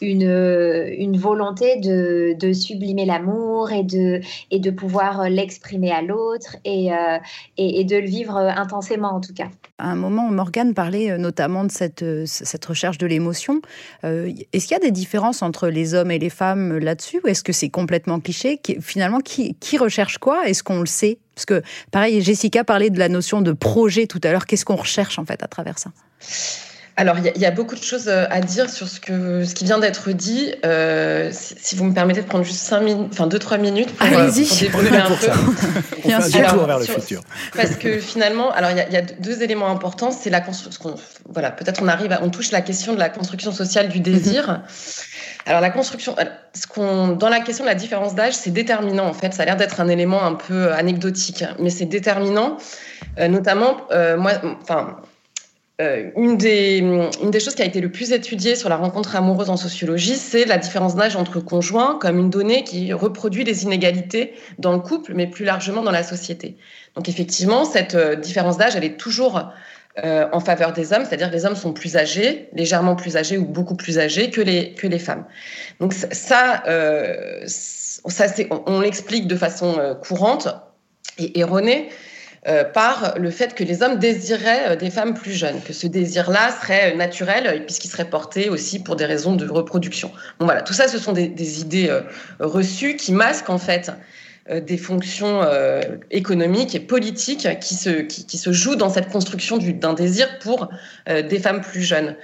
Speaker 7: une, une volonté de, de sublimer l'amour et de, et de pouvoir l'exprimer à l'autre euh, et, de le vivre euh, intensément en tout cas.
Speaker 2: À un moment, Morgane parlait euh, notamment de cette, recherche de l'émotion. est-ce qu'il y a des différences entre les hommes et les femmes là-dessus? Ou est-ce que c'est complètement cliché? Finalement, qui recherche quoi? Est-ce qu'on le sait? Parce que, pareil, Jessica parlait de la notion de projet tout à l'heure. Qu'est-ce qu'on recherche en fait à travers ça?
Speaker 3: Alors, il y, a beaucoup de choses euh, à dire sur ce, que, ce qui vient d'être dit. Euh, si, vous me permettez de prendre juste 5 minutes, enfin 2-3 minutes
Speaker 2: pour, euh, Allez-y.
Speaker 3: pour développer un peu.
Speaker 1: On fait un détour vers le futur.
Speaker 3: Parce que finalement, alors il y, a deux éléments importants. C'est la construction. Voilà, peut-être on arrive, à, on touche la question de la construction sociale du désir. Mhm. Alors la construction, ce qu'on, dans la question de la différence d'âge, c'est déterminant en fait. Ça a l'air d'être un élément un peu anecdotique, mais c'est déterminant, notamment moi, enfin euh, une, des, choses qui a été le plus étudiée sur la rencontre amoureuse en sociologie, c'est la différence d'âge entre conjoints comme une donnée qui reproduit les inégalités dans le couple, mais plus largement dans la société. Donc effectivement, cette euh, différence d'âge, elle est toujours euh, en faveur des hommes, c'est-à-dire que les hommes sont plus âgés, légèrement plus âgés ou beaucoup plus âgés que les, femmes. Donc ça, on l'explique de façon courante et erronée euh, par le fait que les hommes désiraient euh, des femmes plus jeunes, que ce désir-là serait naturel euh, puisqu'il serait porté aussi pour des raisons de reproduction. Bon voilà, tout ça, ce sont des, idées reçues qui masquent en fait des fonctions économiques et politiques qui se, jouent dans cette construction d'un désir pour des femmes plus jeunes.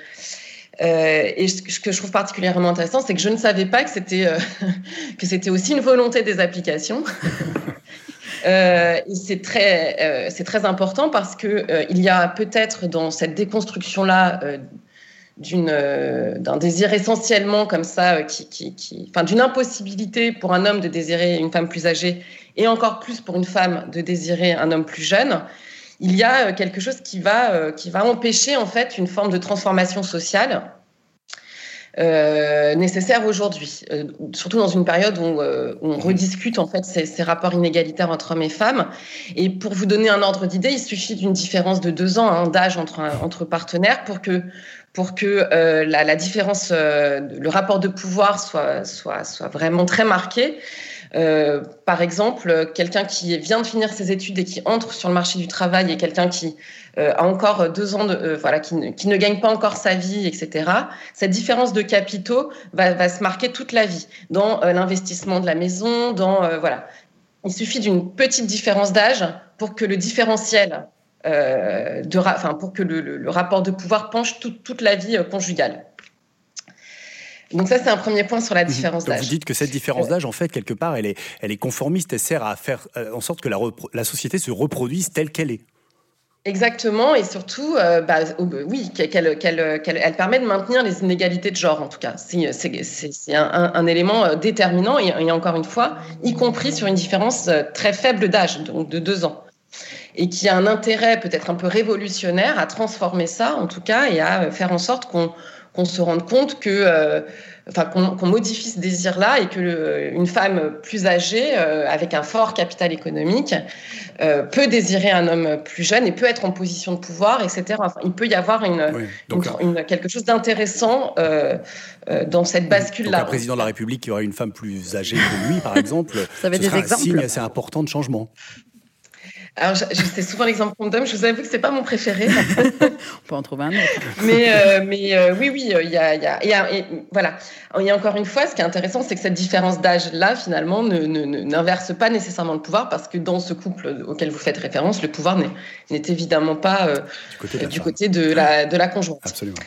Speaker 3: et ce que je trouve particulièrement intéressant, c'est que je ne savais pas que c'était aussi une volonté des applications. c'est très, c'est très important parce que il y a peut-être dans cette déconstruction là d'un désir essentiellement comme ça qui, qui, qui enfin d'une impossibilité pour un homme de désirer une femme plus âgée et encore plus pour une femme de désirer un homme plus jeune il y a quelque chose qui va qui va empêcher en fait une forme de transformation sociale euh, nécessaire aujourd'hui, euh, surtout dans une période où, euh, on mhm. rediscute en fait ces, ces, rapports inégalitaires entre hommes et femmes. Et pour vous donner un ordre d'idée, il suffit d'une différence de deux ans hein, d'âge entre, entre partenaires pour que pour que euh, la, la, différence, le rapport de pouvoir soit, soit, soit vraiment très marqué. Euh, par exemple, quelqu'un qui vient de finir ses études et qui entre sur le marché du travail et quelqu'un qui euh, a encore deux ans, de, euh, voilà, qui ne, gagne pas encore sa vie, etc. Cette différence de capitaux va, se marquer toute la vie dans l'investissement de la maison, dans voilà. Il suffit d'une petite différence d'âge pour que le différentiel de, enfin, pour que le, rapport de pouvoir penche toute la vie conjugale. Donc ça, c'est un premier point sur la mhm. différence d'âge.
Speaker 1: Vous dites que cette différence d'âge, en fait, quelque part, elle est, elle est conformiste, elle sert à faire euh, en sorte que la, la société se reproduise telle qu'elle est.
Speaker 3: Exactement, et surtout, euh, bah, oui, qu'elle, qu'elle, qu'elle, elle permet de maintenir les inégalités de genre, en tout cas. C'est, c'est, c'est un, un, élément euh, déterminant, et, et, encore une fois, y compris sur une différence très faible d'âge, donc de deux ans. Et qui a un intérêt peut-être un peu révolutionnaire à transformer ça, en tout cas, et à faire en sorte qu'on qu'on se rende compte que, euh, enfin, qu'on modifie ce désir-là et que le, une femme plus âgée, euh, avec un fort capital économique, euh, peut désirer un homme plus jeune et peut être en position de pouvoir, etc. Enfin, il peut y avoir une, oui. donc, une, une quelque chose d'intéressant euh, euh, dans cette bascule-là.
Speaker 1: Un président de la République qui aurait une femme plus âgée que lui, par exemple,
Speaker 2: ça ce des
Speaker 1: un
Speaker 2: exemples
Speaker 1: signe assez important de changement.
Speaker 3: Alors, c'est souvent l'exemple qu'on donne. Je vous avoue que c'est pas mon préféré.
Speaker 2: On peut en trouver un autre.
Speaker 3: Mais, euh, mais euh, oui, oui, il y a, y a, y a et, voilà. Il y a encore une fois, ce qui est intéressant, c'est que cette différence d'âge-là, finalement, n'inverse pas nécessairement le pouvoir, parce que dans ce couple auquel vous faites référence, le pouvoir n'est évidemment pas euh, du côté, de, du côté de, la, de la conjointe.
Speaker 1: Absolument.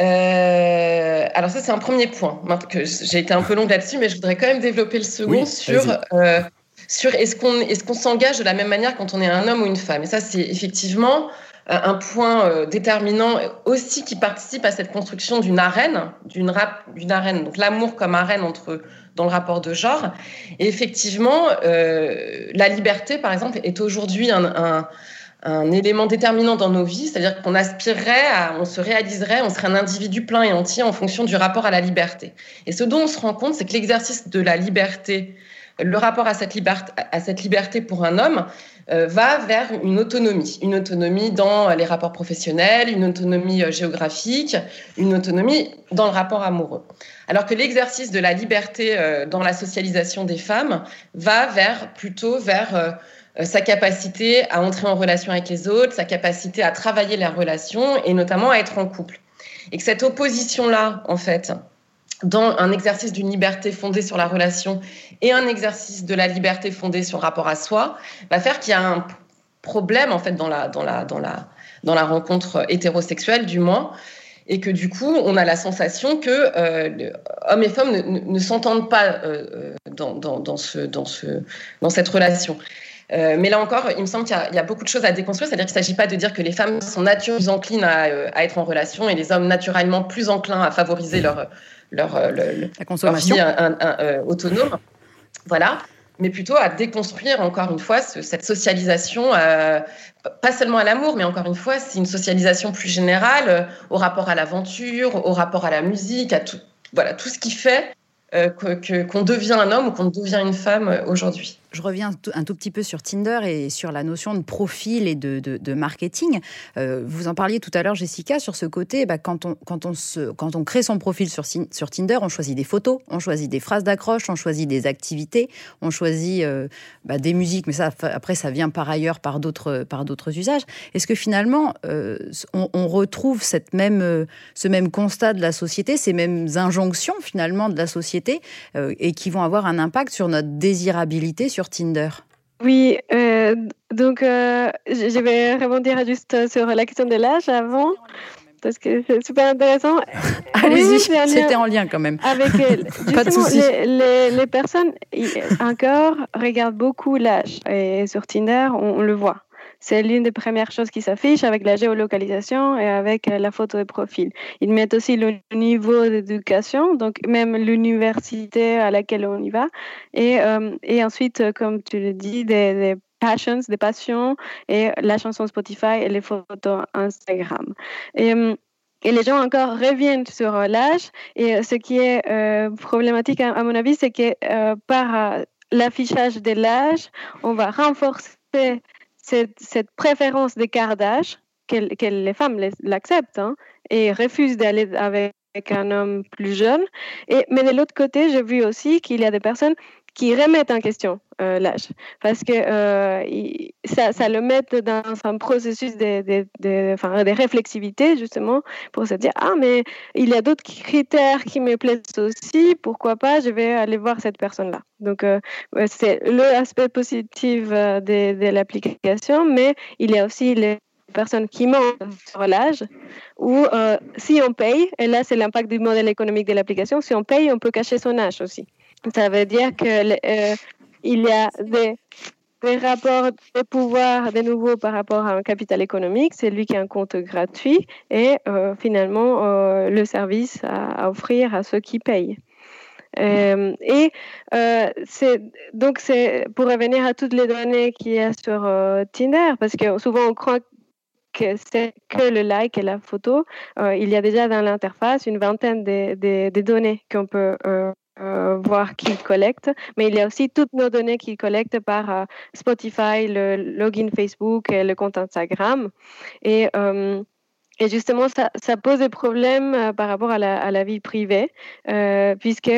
Speaker 3: Euh, alors ça, c'est un premier point. J'ai été un peu longue là-dessus, mais je voudrais quand même développer le second
Speaker 1: oui,
Speaker 3: sur euh, sur est-ce qu'on est-ce qu'on s'engage de la même manière quand on est un homme ou une femme. Et ça, c'est effectivement euh, un point euh, déterminant aussi qui participe à cette construction d'une arène, d'une arène, donc l'amour comme arène entre dans le rapport de genre. Et effectivement, euh, la liberté, par exemple, est aujourd'hui un, un, élément déterminant dans nos vies, c'est-à-dire qu'on aspirerait, on se réaliserait, on serait un individu plein et entier en fonction du rapport à la liberté. Et ce dont on se rend compte, c'est que l'exercice de la liberté le rapport à cette, liberté, pour un homme euh, va vers une autonomie, une autonomie dans les rapports professionnels, une autonomie euh, géographique, une autonomie dans le rapport amoureux. Alors que l'exercice de la liberté euh, dans la socialisation des femmes va vers plutôt vers sa capacité à entrer en relation avec les autres, sa capacité à travailler les relations et notamment à être en couple. Et que cette opposition-là, en fait, dans un exercice d'une liberté fondée sur la relation et un exercice de la liberté fondée sur le rapport à soi, va faire qu'il y a un problème en fait dans la, dans la, dans la, dans la rencontre hétérosexuelle du moins, et que du coup on a la sensation que euh, hommes et femmes ne, s'entendent pas euh, dans, dans, dans, ce, dans, ce, dans cette relation. Euh, mais là encore, il me semble qu'il y, y, a beaucoup de choses à déconstruire, c'est-à-dire qu'il ne s'agit pas de dire que les femmes sont naturellement plus enclines à, à, être en relation et les hommes naturellement plus enclins à favoriser leur, leur, euh, le,
Speaker 2: la consommation.
Speaker 3: leur vie un, un, un, euh, autonome. Voilà. Mais plutôt à déconstruire encore une fois ce, cette socialisation, euh, pas seulement à l'amour, mais encore une fois, c'est une socialisation plus générale euh, au rapport à l'aventure, au rapport à la musique, à tout, voilà, tout ce qui fait euh, qu'on devient un homme ou qu'on devient une femme euh, aujourd'hui
Speaker 2: je reviens un tout petit peu sur Tinder et sur la notion de profil et de, marketing. Euh, vous en parliez tout à l'heure, Jessica, sur ce côté, bah, quand, on, crée son profil sur, Tinder, on choisit des photos, on choisit des phrases d'accroche, on choisit des activités, on choisit euh, bah, des musiques, mais ça, après, ça vient par ailleurs par d'autres, usages. Est-ce que finalement, euh, on, retrouve ce même constat de la société, ces mêmes injonctions finalement de la société, et qui vont avoir un impact sur notre désirabilité sur Tinder
Speaker 6: Oui, euh, donc euh, je vais rebondir juste sur la question de l'âge avant. parce que c'est super intéressant.
Speaker 2: Allez-y, c'était en lien quand même.
Speaker 6: Avec
Speaker 2: Pas de souci.
Speaker 6: Les, les, les, personnes, encore, regardent beaucoup l'âge. Et sur Tinder, on, on le voit. C'est l'une des premières choses qui s'affiche avec la géolocalisation et avec la photo de profil. Ils mettent aussi le niveau d'éducation, donc même l'université à laquelle on y va. Et, euh, et ensuite, comme tu le dis, des, passions, des passions et la chanson Spotify et les photos Instagram. Et, les gens encore reviennent sur l'âge. Et ce qui est euh, problématique, à, mon avis, c'est que euh, par l'affichage de l'âge, on va renforcer cette, cette préférence d'écart d'âge, que, les femmes l'acceptent hein, et refusent d'aller avec un homme plus jeune. Et, mais de l'autre côté, j'ai vu aussi qu'il y a des personnes qui remettent en question euh, l'âge parce que euh, ça, le met dans un processus de, de, de, de, réflexivité justement pour se dire ah mais il y a d'autres critères qui me plaisent aussi pourquoi pas je vais aller voir cette personne là donc euh, c'est l'aspect positif euh, de, l'application mais il y a aussi les personnes qui mentent sur l'âge, ou si on paye, et là c'est l'impact du modèle économique de l'application, si on paye, on peut cacher son âge aussi. Ça veut dire qu'il euh, y a des, des, rapports de pouvoir de nouveau par rapport à un capital économique, c'est lui qui a un compte gratuit et euh, finalement euh, le service à, offrir à ceux qui payent. Euh, et donc pour revenir à toutes les données qu'il y a sur Tinder, parce que souvent on croit que c'est que le like et la photo. il y a déjà dans l'interface une vingtaine de, de, de données qu'on peut euh, voir qu'il collecte, mais il y a aussi toutes nos données qu'il collecte par euh, Spotify, le login Facebook et le compte Instagram. Et, euh, et justement, ça, ça, pose des problèmes euh, par rapport à la, à la vie privée, puisque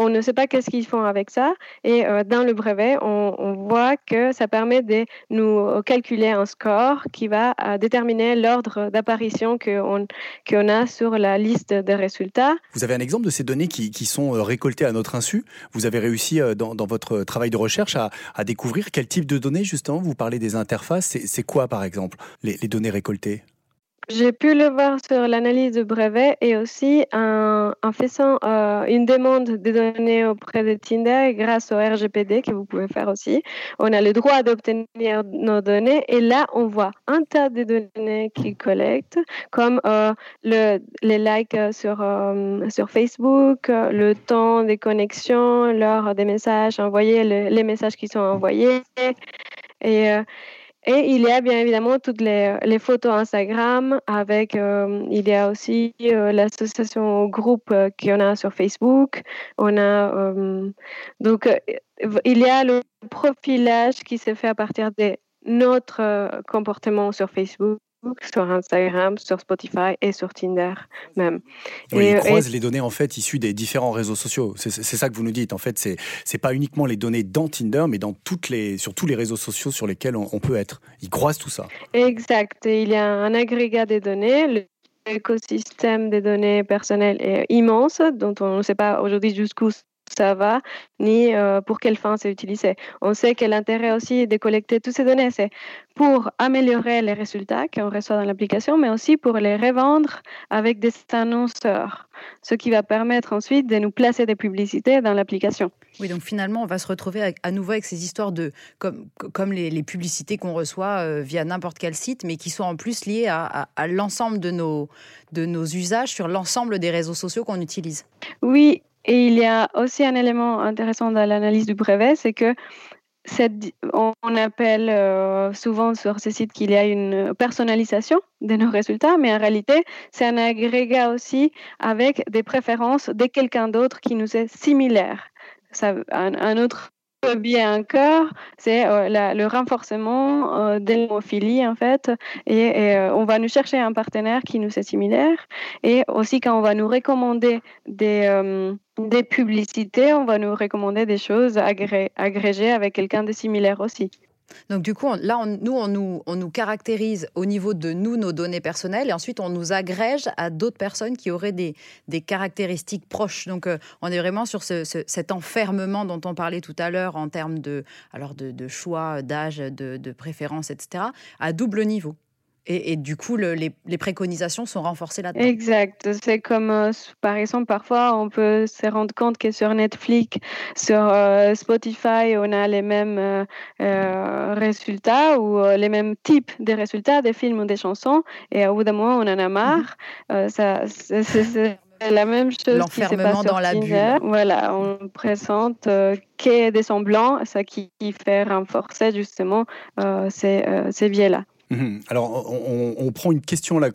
Speaker 6: on ne sait pas qu'est-ce qu'ils font avec ça. Et euh, dans le brevet, on, voit que ça permet de nous calculer un score qui va euh, déterminer l'ordre d'apparition qu'on qu a sur la liste des résultats.
Speaker 1: Vous avez un exemple de ces données qui, sont euh, récoltées à notre insu? Vous avez réussi dans, votre travail de recherche à, découvrir quel type de données, justement? Vous parlez des interfaces. C'est quoi, par exemple, les données récoltées?
Speaker 6: J'ai pu le voir sur l'analyse de brevet et aussi en, faisant euh, une demande de données auprès de Tinder grâce au RGPD que vous pouvez faire aussi. On a le droit d'obtenir nos données et là, on voit un tas de données qu'ils collectent comme euh, le, les likes sur, euh, sur Facebook, le temps des connexions, l'heure des messages envoyés, le, les messages qui sont envoyés. Et, et il y a bien évidemment toutes les, photos Instagram avec, euh, il y a aussi euh, l'association groupe euh, qu'on a sur Facebook. On a, euh, donc, il y a le profilage qui se fait à partir de notre comportement sur Facebook sur Instagram, sur Spotify et sur Tinder même.
Speaker 1: Oui, et, ils croisent et... les données en fait issues des différents réseaux sociaux. C'est ça que vous nous dites. En fait, c'est c'est pas uniquement les données dans Tinder, mais dans toutes les sur tous les réseaux sociaux sur lesquels on, on peut être. Ils croisent tout ça.
Speaker 6: Exact. Et il y a un agrégat des données. L'écosystème des données personnelles est immense, dont on ne sait pas aujourd'hui jusqu'où ça va, ni euh, pour quelle fin c'est utilisé. On sait que l'intérêt aussi de collecter toutes ces données, c'est pour améliorer les résultats qu'on reçoit dans l'application, mais aussi pour les revendre avec des annonceurs, ce qui va permettre ensuite de nous placer des publicités dans l'application.
Speaker 2: Oui, donc finalement, on va se retrouver avec, à nouveau avec ces histoires de comme, comme les, les publicités qu'on reçoit euh, via n'importe quel site, mais qui sont en plus liées à, à, à l'ensemble de nos, de nos usages sur l'ensemble des réseaux sociaux qu'on utilise.
Speaker 6: Oui, et il y a aussi un élément intéressant dans l'analyse du brevet, c'est que on appelle euh, souvent sur ces sites qu'il y a une personnalisation de nos résultats, mais en réalité, c'est un agrégat aussi avec des préférences de quelqu'un d'autre qui nous est similaire. Ça, un autre bien encore, c'est euh, le renforcement euh, de l'hémophilie en fait, et, euh, on va nous chercher un partenaire qui nous est similaire, et aussi quand on va nous recommander des euh, des publicités, on va nous recommander des choses agré agrégées avec quelqu'un de similaire aussi.
Speaker 2: Donc du coup, là, nous, on nous, caractérise au niveau de nous, nos données personnelles, et ensuite on nous agrège à d'autres personnes qui auraient des, des caractéristiques proches. Donc euh, on est vraiment sur ce, ce, cet enfermement dont on parlait tout à l'heure en termes de, alors de choix, d'âge, de, de préférence, etc., à double niveau. Et, du coup, les, préconisations sont renforcées là-dedans.
Speaker 6: Exact. C'est comme, euh, par exemple, parfois, on peut se rendre compte que sur Netflix, sur euh, Spotify, on a les mêmes euh, résultats ou les mêmes types de résultats des films ou des chansons. Et au bout d'un moment, on en a marre. Mhm. ça, c'est la même chose qui se passe dans la bulle. Voilà, on présente que des semblants, ça qui, fait renforcer justement ces, ces biais-là.
Speaker 1: Mhm. Alors, on, prend une question là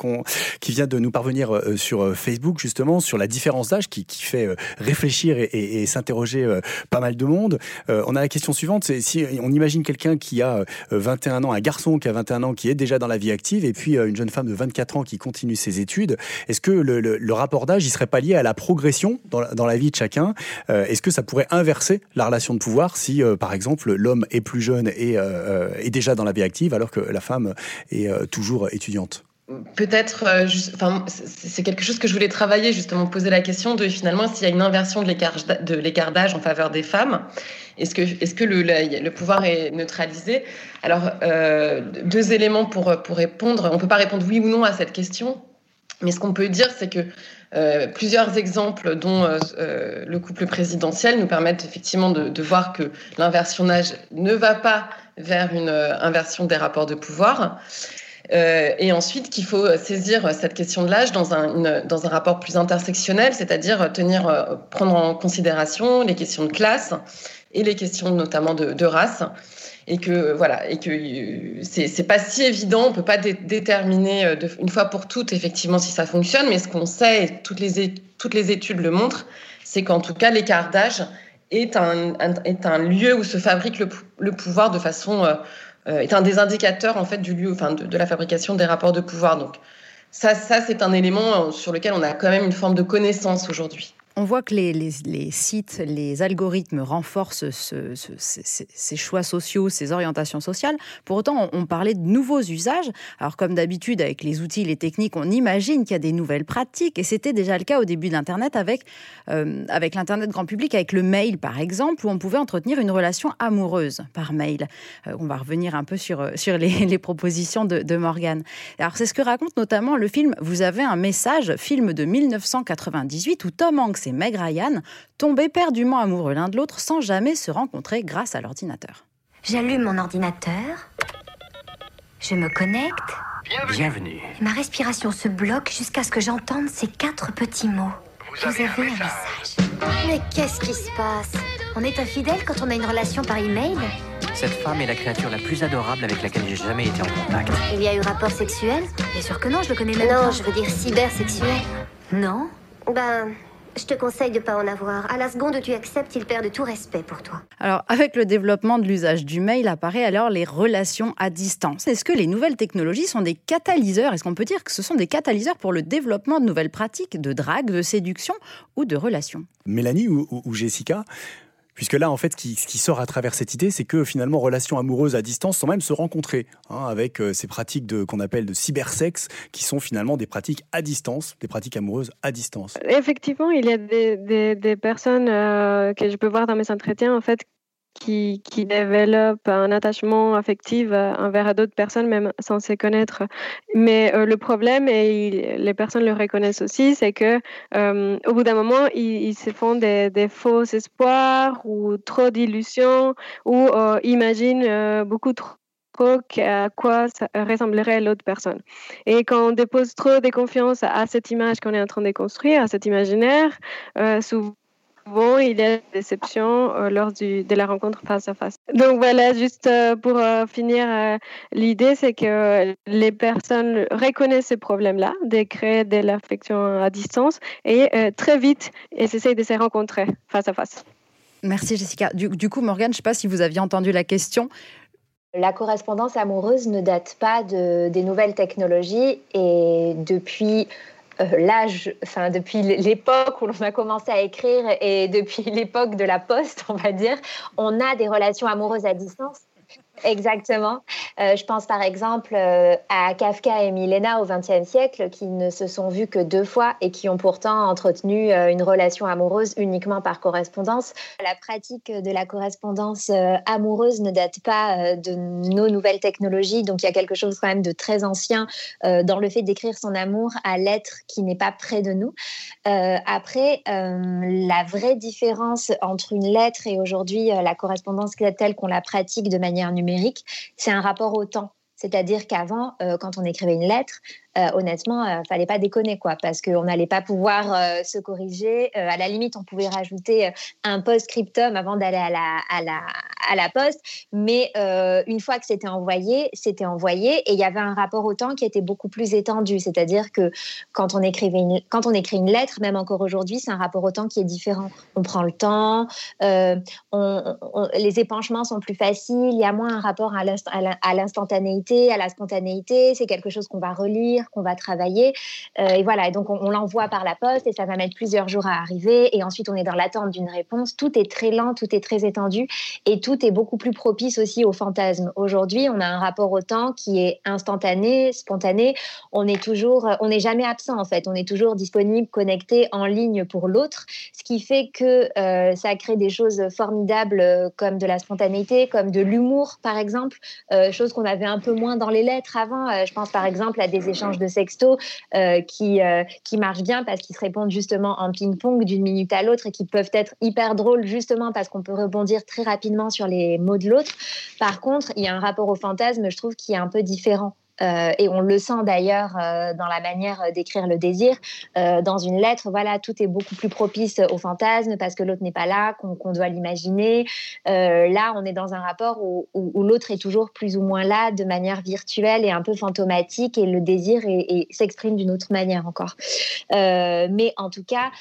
Speaker 1: qui vient de nous parvenir euh, sur euh, Facebook, justement, sur la différence d'âge qui, fait euh, réfléchir et, s'interroger pas mal de monde. on a la question suivante, c'est si on imagine quelqu'un qui a 21 ans, un garçon qui a 21 ans, qui est déjà dans la vie active, et puis une jeune femme de 24 ans qui continue ses études, est-ce que le, rapport d'âge, il serait pas lié à la progression dans la, vie de chacun? Est-ce que ça pourrait inverser la relation de pouvoir si, par exemple, l'homme est plus jeune et est déjà dans la vie active, alors que la femme et euh, toujours étudiante
Speaker 3: Peut-être, euh, enfin, c'est quelque chose que je voulais travailler, justement, poser la question de finalement s'il y a une inversion de l'écart d'âge en faveur des femmes. Est-ce que, est que le, pouvoir est neutralisé? Alors, euh, deux éléments pour, pour répondre. On ne peut pas répondre oui ou non à cette question, mais ce qu'on peut dire, c'est que plusieurs exemples, dont le couple présidentiel, nous permettent effectivement de voir que l'inversion d'âge ne va pas vers une euh, inversion des rapports de pouvoir. Euh, et ensuite qu'il faut saisir cette question de l'âge dans un, dans un rapport plus intersectionnel, c'est-à-dire tenir, euh, prendre en considération les questions de classe et les questions notamment de, race. Et que voilà, et que c'est pas si évident, on peut pas déterminer une fois pour toutes effectivement si ça fonctionne, mais ce qu'on sait, et toutes les, toutes les études le montrent, c'est qu'en tout cas l'écart d'âge est un, est un lieu où se fabrique le, le pouvoir de façon euh, euh, est un des indicateurs en fait du lieu, enfin de, de, la fabrication des rapports de pouvoir. Donc ça, ça c'est un élément euh, sur lequel on a quand même une forme de connaissance aujourd'hui.
Speaker 2: On voit que les, sites, les algorithmes renforcent ces, choix sociaux, ces orientations sociales. Pour autant, on, parlait de nouveaux usages. Alors, comme d'habitude, avec les outils, les techniques, on imagine qu'il y a des nouvelles pratiques. Et c'était déjà le cas au début de l'Internet avec, euh, avec l'Internet grand public, avec le mail, par exemple, où on pouvait entretenir une relation amoureuse par mail. Euh, on va revenir un peu sur, sur les, propositions de, de Morgane. Alors, c'est ce que raconte notamment le film Vous avez un message, film de 1998, où Tom Hanks et Meg Ryan, tombés éperdument amoureux l'un de l'autre sans jamais se rencontrer grâce à l'ordinateur.
Speaker 10: J'allume mon ordinateur, je me connecte.
Speaker 11: Bienvenue.
Speaker 10: Ma respiration se bloque jusqu'à ce que j'entende ces quatre petits mots. Vous avez, un, message. Mais qu'est-ce qui se passe? On est infidèle quand on a une relation par email?
Speaker 11: Cette femme est la créature la plus adorable avec laquelle j'ai jamais été en contact.
Speaker 10: Il y a eu rapport sexuel? Bien sûr que non, je le connais même Non, je veux dire cybersexuel. Non? Ben, je te conseille de pas en avoir. À la seconde où tu acceptes, il perd de tout respect pour toi.
Speaker 2: Alors, avec le développement de l'usage du mail, apparaît alors les relations à distance. Est-ce que les nouvelles technologies sont des catalyseurs? Est-ce qu'on peut dire que ce sont des catalyseurs pour le développement de nouvelles pratiques de drague, de séduction ou de relations?
Speaker 1: Mélanie ou Jessica, Puisque là, en fait, ce qui, sort à travers cette idée, c'est que finalement, relations amoureuses à distance sans même se rencontrer, hein, avec euh, ces pratiques qu'on appelle de cybersex, qui sont finalement des pratiques à distance, des pratiques amoureuses à distance.
Speaker 6: Effectivement, il y a des, personnes euh, que je peux voir dans mes entretiens, en fait, qui, qui développent un attachement affectif envers d'autres personnes, même sans se connaître. Mais euh, le problème, et les personnes le reconnaissent aussi, c'est que euh, au bout d'un moment, ils, se font des, des, faux espoirs ou trop d'illusions ou euh, imaginent beaucoup trop à quoi ressemblerait l'autre personne. Et quand on dépose trop de confiance à cette image qu'on est en train de construire, à cet imaginaire, souvent Bon, il y a des déceptions euh, lors de la rencontre face à face. Donc voilà, juste euh, pour euh, finir, l'idée c'est que les personnes reconnaissent ces problèmes-là, de créer de l'affection à distance et très vite, essaient de se rencontrer face à face.
Speaker 2: Merci Jessica. Du, coup, Morgane, je ne sais pas si vous aviez entendu la question.
Speaker 7: La correspondance amoureuse ne date pas de, des nouvelles technologies et depuis euh, l'âge, enfin depuis l'époque où l'on a commencé à écrire et depuis l'époque de la poste, on va dire, on a des relations amoureuses à distance. Exactement. Euh, je pense par exemple euh, à Kafka et Milena au XXe siècle qui ne se sont vus que deux fois et qui ont pourtant entretenu euh, une relation amoureuse uniquement par correspondance. La pratique de la correspondance amoureuse ne date pas de nos nouvelles technologies, donc il y a quelque chose quand même de très ancien dans le fait d'écrire son amour à l'être qui n'est pas près de nous. après, la vraie différence entre une lettre et aujourd'hui la correspondance telle qu'on la pratique de manière numérique, c'est un rapport au temps. C'est-à-dire qu'avant, euh, quand on écrivait une lettre, euh, honnêtement, euh, fallait pas déconner, quoi, parce qu'on n'allait pas pouvoir euh, se corriger. à la limite, on pouvait rajouter un post-scriptum avant d'aller à la, à, la, à la poste. Mais une fois que c'était envoyé, c'était envoyé et il y avait un rapport au temps qui était beaucoup plus étendu. C'est-à-dire que quand on, écrivait une, quand on écrit une lettre, même encore aujourd'hui, c'est un rapport au temps qui est différent. On prend le temps, les épanchements sont plus faciles, il y a moins un rapport à l'instantanéité, à la spontanéité. C'est quelque chose qu'on va relire qu'on va travailler. Euh, et voilà, donc on, l'envoie par la poste et ça va mettre plusieurs jours à arriver. Et ensuite, on est dans l'attente d'une réponse. Tout est très lent, tout est très étendu et tout est beaucoup plus propice aussi au fantasme. Aujourd'hui, on a un rapport au temps qui est instantané, spontané. On est toujours, on n'est jamais absent en fait. On est toujours disponible, connecté, en ligne pour l'autre, ce qui fait que euh, ça crée des choses formidables euh, comme de la spontanéité, comme de l'humour par exemple, chose qu'on avait un peu moins dans les lettres avant. je pense par exemple à des échanges de sexto euh, qui, euh, qui marchent bien parce qu'ils se répondent justement en ping-pong d'une minute à l'autre et qui peuvent être hyper drôles justement parce qu'on peut rebondir très rapidement sur les mots de l'autre. Par contre, il y a un rapport au fantasme, je trouve, qui est un peu différent. Euh, et on le sent d'ailleurs euh, dans la manière d'écrire le désir. Euh, dans une lettre, voilà, tout est beaucoup plus propice au fantasme parce que l'autre n'est pas là, qu'on doit l'imaginer. là, on est dans un rapport où, l'autre est toujours plus ou moins là de manière virtuelle et un peu fantomatique et le désir s'exprime d'une autre manière encore. mais en tout cas,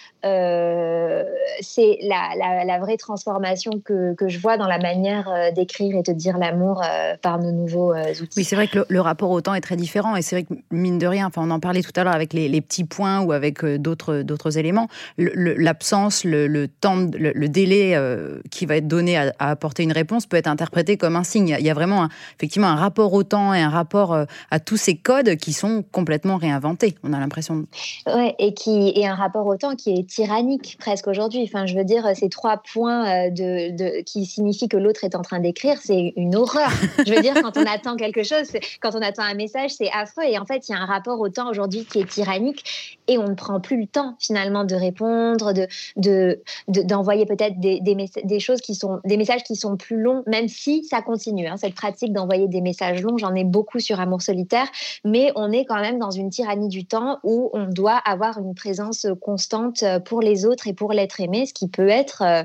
Speaker 7: c'est la, vraie transformation que, je vois dans la manière d'écrire et de dire l'amour par nos nouveaux outils.
Speaker 2: Oui, c'est vrai que le rapport au temps est très différent. Et c'est vrai que, mine de rien, enfin, on en parlait tout à l'heure avec les, petits points ou avec euh, d'autres, éléments, l'absence, le, temps, le, délai euh, qui va être donné à, apporter une réponse peut être interprété comme un signe. Il y a vraiment, effectivement, un rapport au temps et un rapport euh, à tous ces codes qui sont complètement réinventés. On a l'impression.
Speaker 7: Ouais, et qui et un rapport au temps qui est tyrannique presque aujourd'hui. Enfin, je veux dire, ces trois points de qui signifient que l'autre est en train d'écrire, c'est une horreur. je veux dire, quand on attend quelque chose, quand on attend un message, c'est affreux. Et en fait, il y a un rapport au temps aujourd'hui qui est tyrannique et on ne prend plus le temps finalement de répondre, de, d'envoyer peut-être des, des, choses qui sont des messages qui sont plus longs, même si ça continue. Hein, cette pratique d'envoyer des messages longs, j'en ai beaucoup sur Amour solitaire, mais on est quand même dans une tyrannie du temps où on doit avoir une présence constante pour les autres et pour l'être aimé, ce qui peut être euh,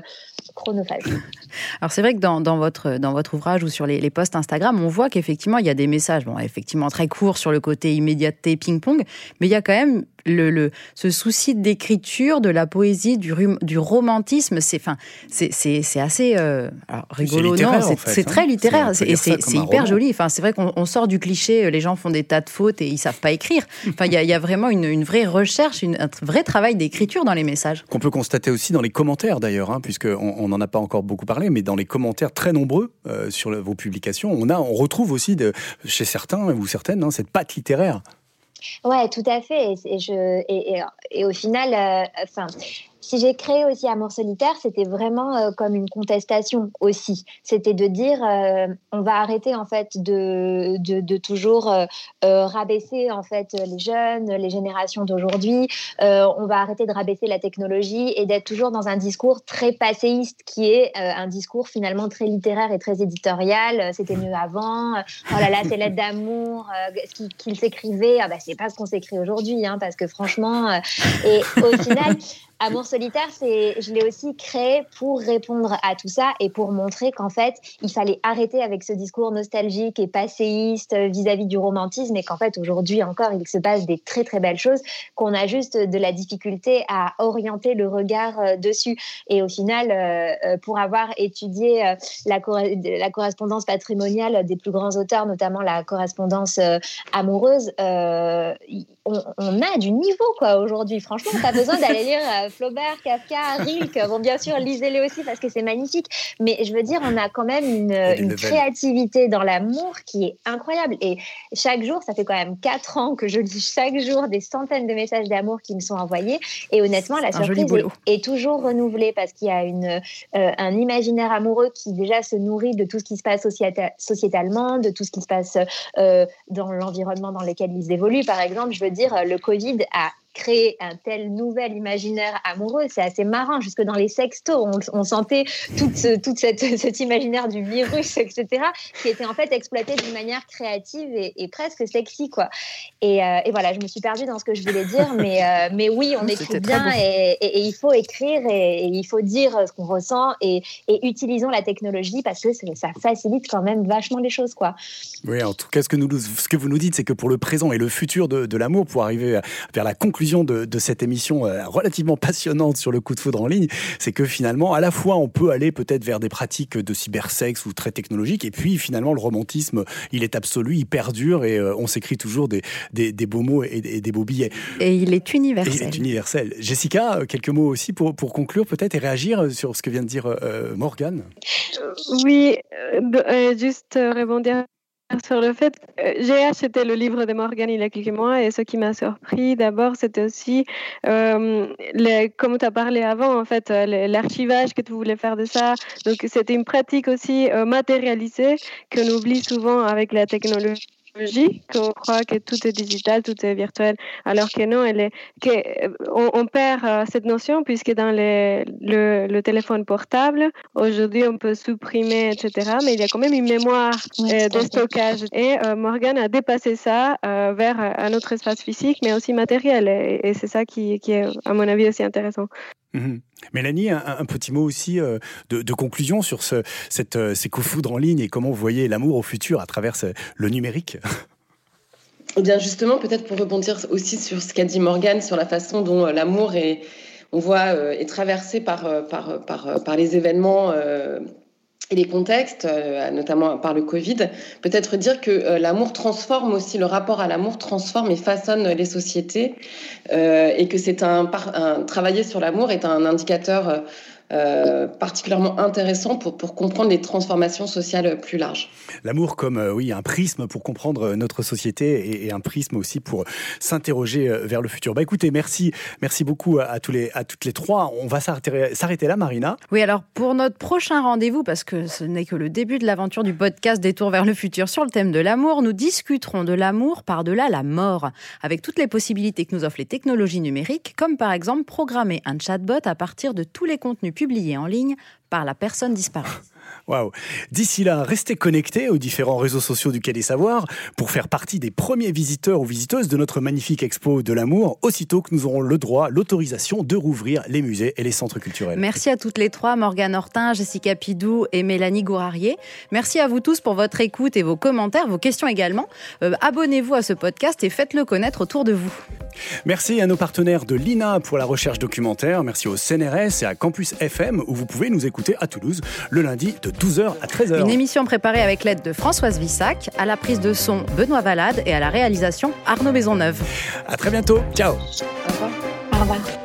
Speaker 2: Alors c'est vrai que dans, votre, dans votre ouvrage ou sur les, les posts Instagram, on voit qu'effectivement il y a des messages, bon effectivement très courts sur le côté immédiateté ping-pong, mais il y a quand même le, ce souci d'écriture, de la poésie, du, du romantisme, c'est enfin, c'est assez euh, rigolo. Non, c'est très hein. littéraire et c'est hyper joli. Enfin, c'est vrai qu'on sort du cliché, euh, les gens font des tas de fautes et ils savent pas écrire. Enfin, il y, a vraiment une, une, vraie recherche, une, un vrai travail d'écriture dans les messages.
Speaker 1: Qu'on peut constater aussi dans les commentaires d'ailleurs, hein, puisqu'on n'en a pas encore beaucoup parlé, mais dans les commentaires très nombreux euh, sur vos publications, on, a, on retrouve aussi de, chez certains ou certaines hein, cette patte littéraire.
Speaker 7: Ouais, tout à fait. Et, je, et, et, au final, euh, enfin, si j'ai créé aussi Amour solitaire, c'était vraiment euh, comme une contestation aussi. C'était de dire, euh, on va arrêter en fait de, de, toujours euh, rabaisser en fait les jeunes, les générations d'aujourd'hui. on va arrêter de rabaisser la technologie et d'être toujours dans un discours très passéiste qui est un discours finalement très littéraire et très éditorial. C'était mieux avant. Oh là là, ces lettres d'amour ce qu'ils s'écrivaient, ah bah, c'est pas ce qu'on s'écrit aujourd'hui, hein, parce que franchement, et au final. Amour solitaire, c'est, je l'ai aussi créé pour répondre à tout ça et pour montrer qu'en fait, il fallait arrêter avec ce discours nostalgique et passéiste vis-à-vis du romantisme et qu'en fait, aujourd'hui encore, il se passe des très très belles choses, qu'on a juste de la difficulté à orienter le regard euh, dessus. Et au final, euh, euh, pour avoir étudié la, la correspondance patrimoniale des plus grands auteurs, notamment la correspondance amoureuse, on, a du niveau quoi aujourd'hui. Franchement, pas besoin d'aller lire euh, Flaubert, Kafka, Rilke. Bon, bien sûr, lisez-les aussi parce que c'est magnifique. Mais je veux dire, on a quand même une, une créativité dans l'amour qui est incroyable. Et chaque jour, ça fait quand même quatre ans que je lis chaque jour des centaines de messages d'amour qui me sont envoyés. Et honnêtement, la surprise est, toujours renouvelée parce qu'il y a une, euh, un imaginaire amoureux qui déjà se nourrit de tout ce qui se passe sociétalement, de tout ce qui se passe euh, dans l'environnement dans lequel ils évoluent. Par exemple, je veux dire, le Covid a créer un tel nouvel imaginaire amoureux. C'est assez marrant. Jusque dans les sextos, on, sentait tout, toute cette, cet imaginaire du virus, etc., qui était en fait exploité d'une manière créative et, presque sexy, quoi. Et, euh, et, voilà, je me suis perdue dans ce que je voulais dire, mais, euh, mais oui, on écrit bien et, et, il faut écrire et, il faut dire ce qu'on ressent et, utilisons la technologie parce que ça facilite quand même vachement les choses, quoi.
Speaker 1: Oui, en tout cas, ce que, nous, ce que vous nous dites, c'est que pour le présent et le futur de, de l'amour, pour arriver vers la conclusion de, cette émission euh, relativement passionnante sur le coup de foudre en ligne, c'est que finalement, à la fois, on peut aller peut-être vers des pratiques de cybersexe ou très technologiques, et puis finalement, le romantisme, il est absolu, il perdure, et euh, on s'écrit toujours des, des, beaux mots et des, beaux billets.
Speaker 2: Et il est universel.
Speaker 1: il est universel. Jessica, euh, quelques mots aussi pour, pour conclure peut-être et réagir sur ce que vient de dire Morgane?
Speaker 6: Oui, juste rebondir sur le fait, euh, j'ai acheté le livre de Morgan il y a quelques mois et ce qui m'a surpris d'abord, c'était aussi, euh, les, comme tu as parlé avant, en fait, euh, l'archivage que tu voulais faire de ça. Donc, c'était une pratique aussi matérialisée qu'on oublie souvent avec la technologie qu'on croit que tout est digital, tout est virtuel, alors que non, elle est, que, on, on perd euh, cette notion puisque dans les, le, le, téléphone portable, aujourd'hui on peut supprimer, etc., mais il y a quand même une mémoire euh, de stockage. Et euh, Morgan a dépassé ça vers un autre espace physique, mais aussi matériel, et, et c'est ça qui, qui est, à mon avis, aussi intéressant.
Speaker 1: Mhm. Mélanie, un, petit mot aussi euh, de, conclusion sur ce, cette, euh, ces coups foudres en ligne et comment vous voyez l'amour au futur à travers le numérique?
Speaker 3: Eh bien justement, peut-être pour rebondir aussi sur ce qu'a dit Morgane, sur la façon dont euh, l'amour est, on voit, est traversé par les événements et les contextes, euh, notamment par le Covid, peut-être dire que euh, l'amour transforme aussi, le rapport à l'amour transforme et façonne les sociétés, euh, et que c'est un, un, travailler sur l'amour est un indicateur euh, particulièrement intéressant pour, pour comprendre les transformations sociales plus larges.
Speaker 1: L'amour comme euh, oui un prisme pour comprendre notre société et, un prisme aussi pour s'interroger euh, vers le futur. Bah écoutez, merci, merci beaucoup à, tous les, à toutes les trois. On va s'arrêter là, Marina.
Speaker 2: Oui, alors pour notre prochain rendez-vous, parce que ce n'est que le début de l'aventure du podcast Détour vers le futur sur le thème de l'amour, nous discuterons de l'amour par-delà la mort, avec toutes les possibilités que nous offrent les technologies numériques, comme par exemple programmer un chatbot à partir de tous les contenus publié en ligne par la personne disparue.
Speaker 1: Waouh D'ici là, restez connectés aux différents réseaux sociaux du Quai des Savoirs pour faire partie des premiers visiteurs ou visiteuses de notre magnifique expo de l'amour, aussitôt que nous aurons le droit, l'autorisation de rouvrir les musées et les centres culturels.
Speaker 2: Merci à toutes les trois, Morgane Hortin, Jessica Pidou et Mélanie Gourarier. Merci à vous tous pour votre écoute et vos commentaires, vos questions également. Euh, abonnez-vous à ce podcast et faites-le connaître autour de vous.
Speaker 1: Merci à nos partenaires de l'INA pour la recherche documentaire. Merci au CNRS et à Campus FM où vous pouvez nous écouter à Toulouse le lundi de 12h à 13h.
Speaker 2: Une émission préparée avec l'aide de Françoise Vissac, à la prise de son Benoît Valade et à la réalisation Arnaud Maisonneuve.
Speaker 1: À très bientôt. Ciao.
Speaker 7: Au revoir. Au revoir.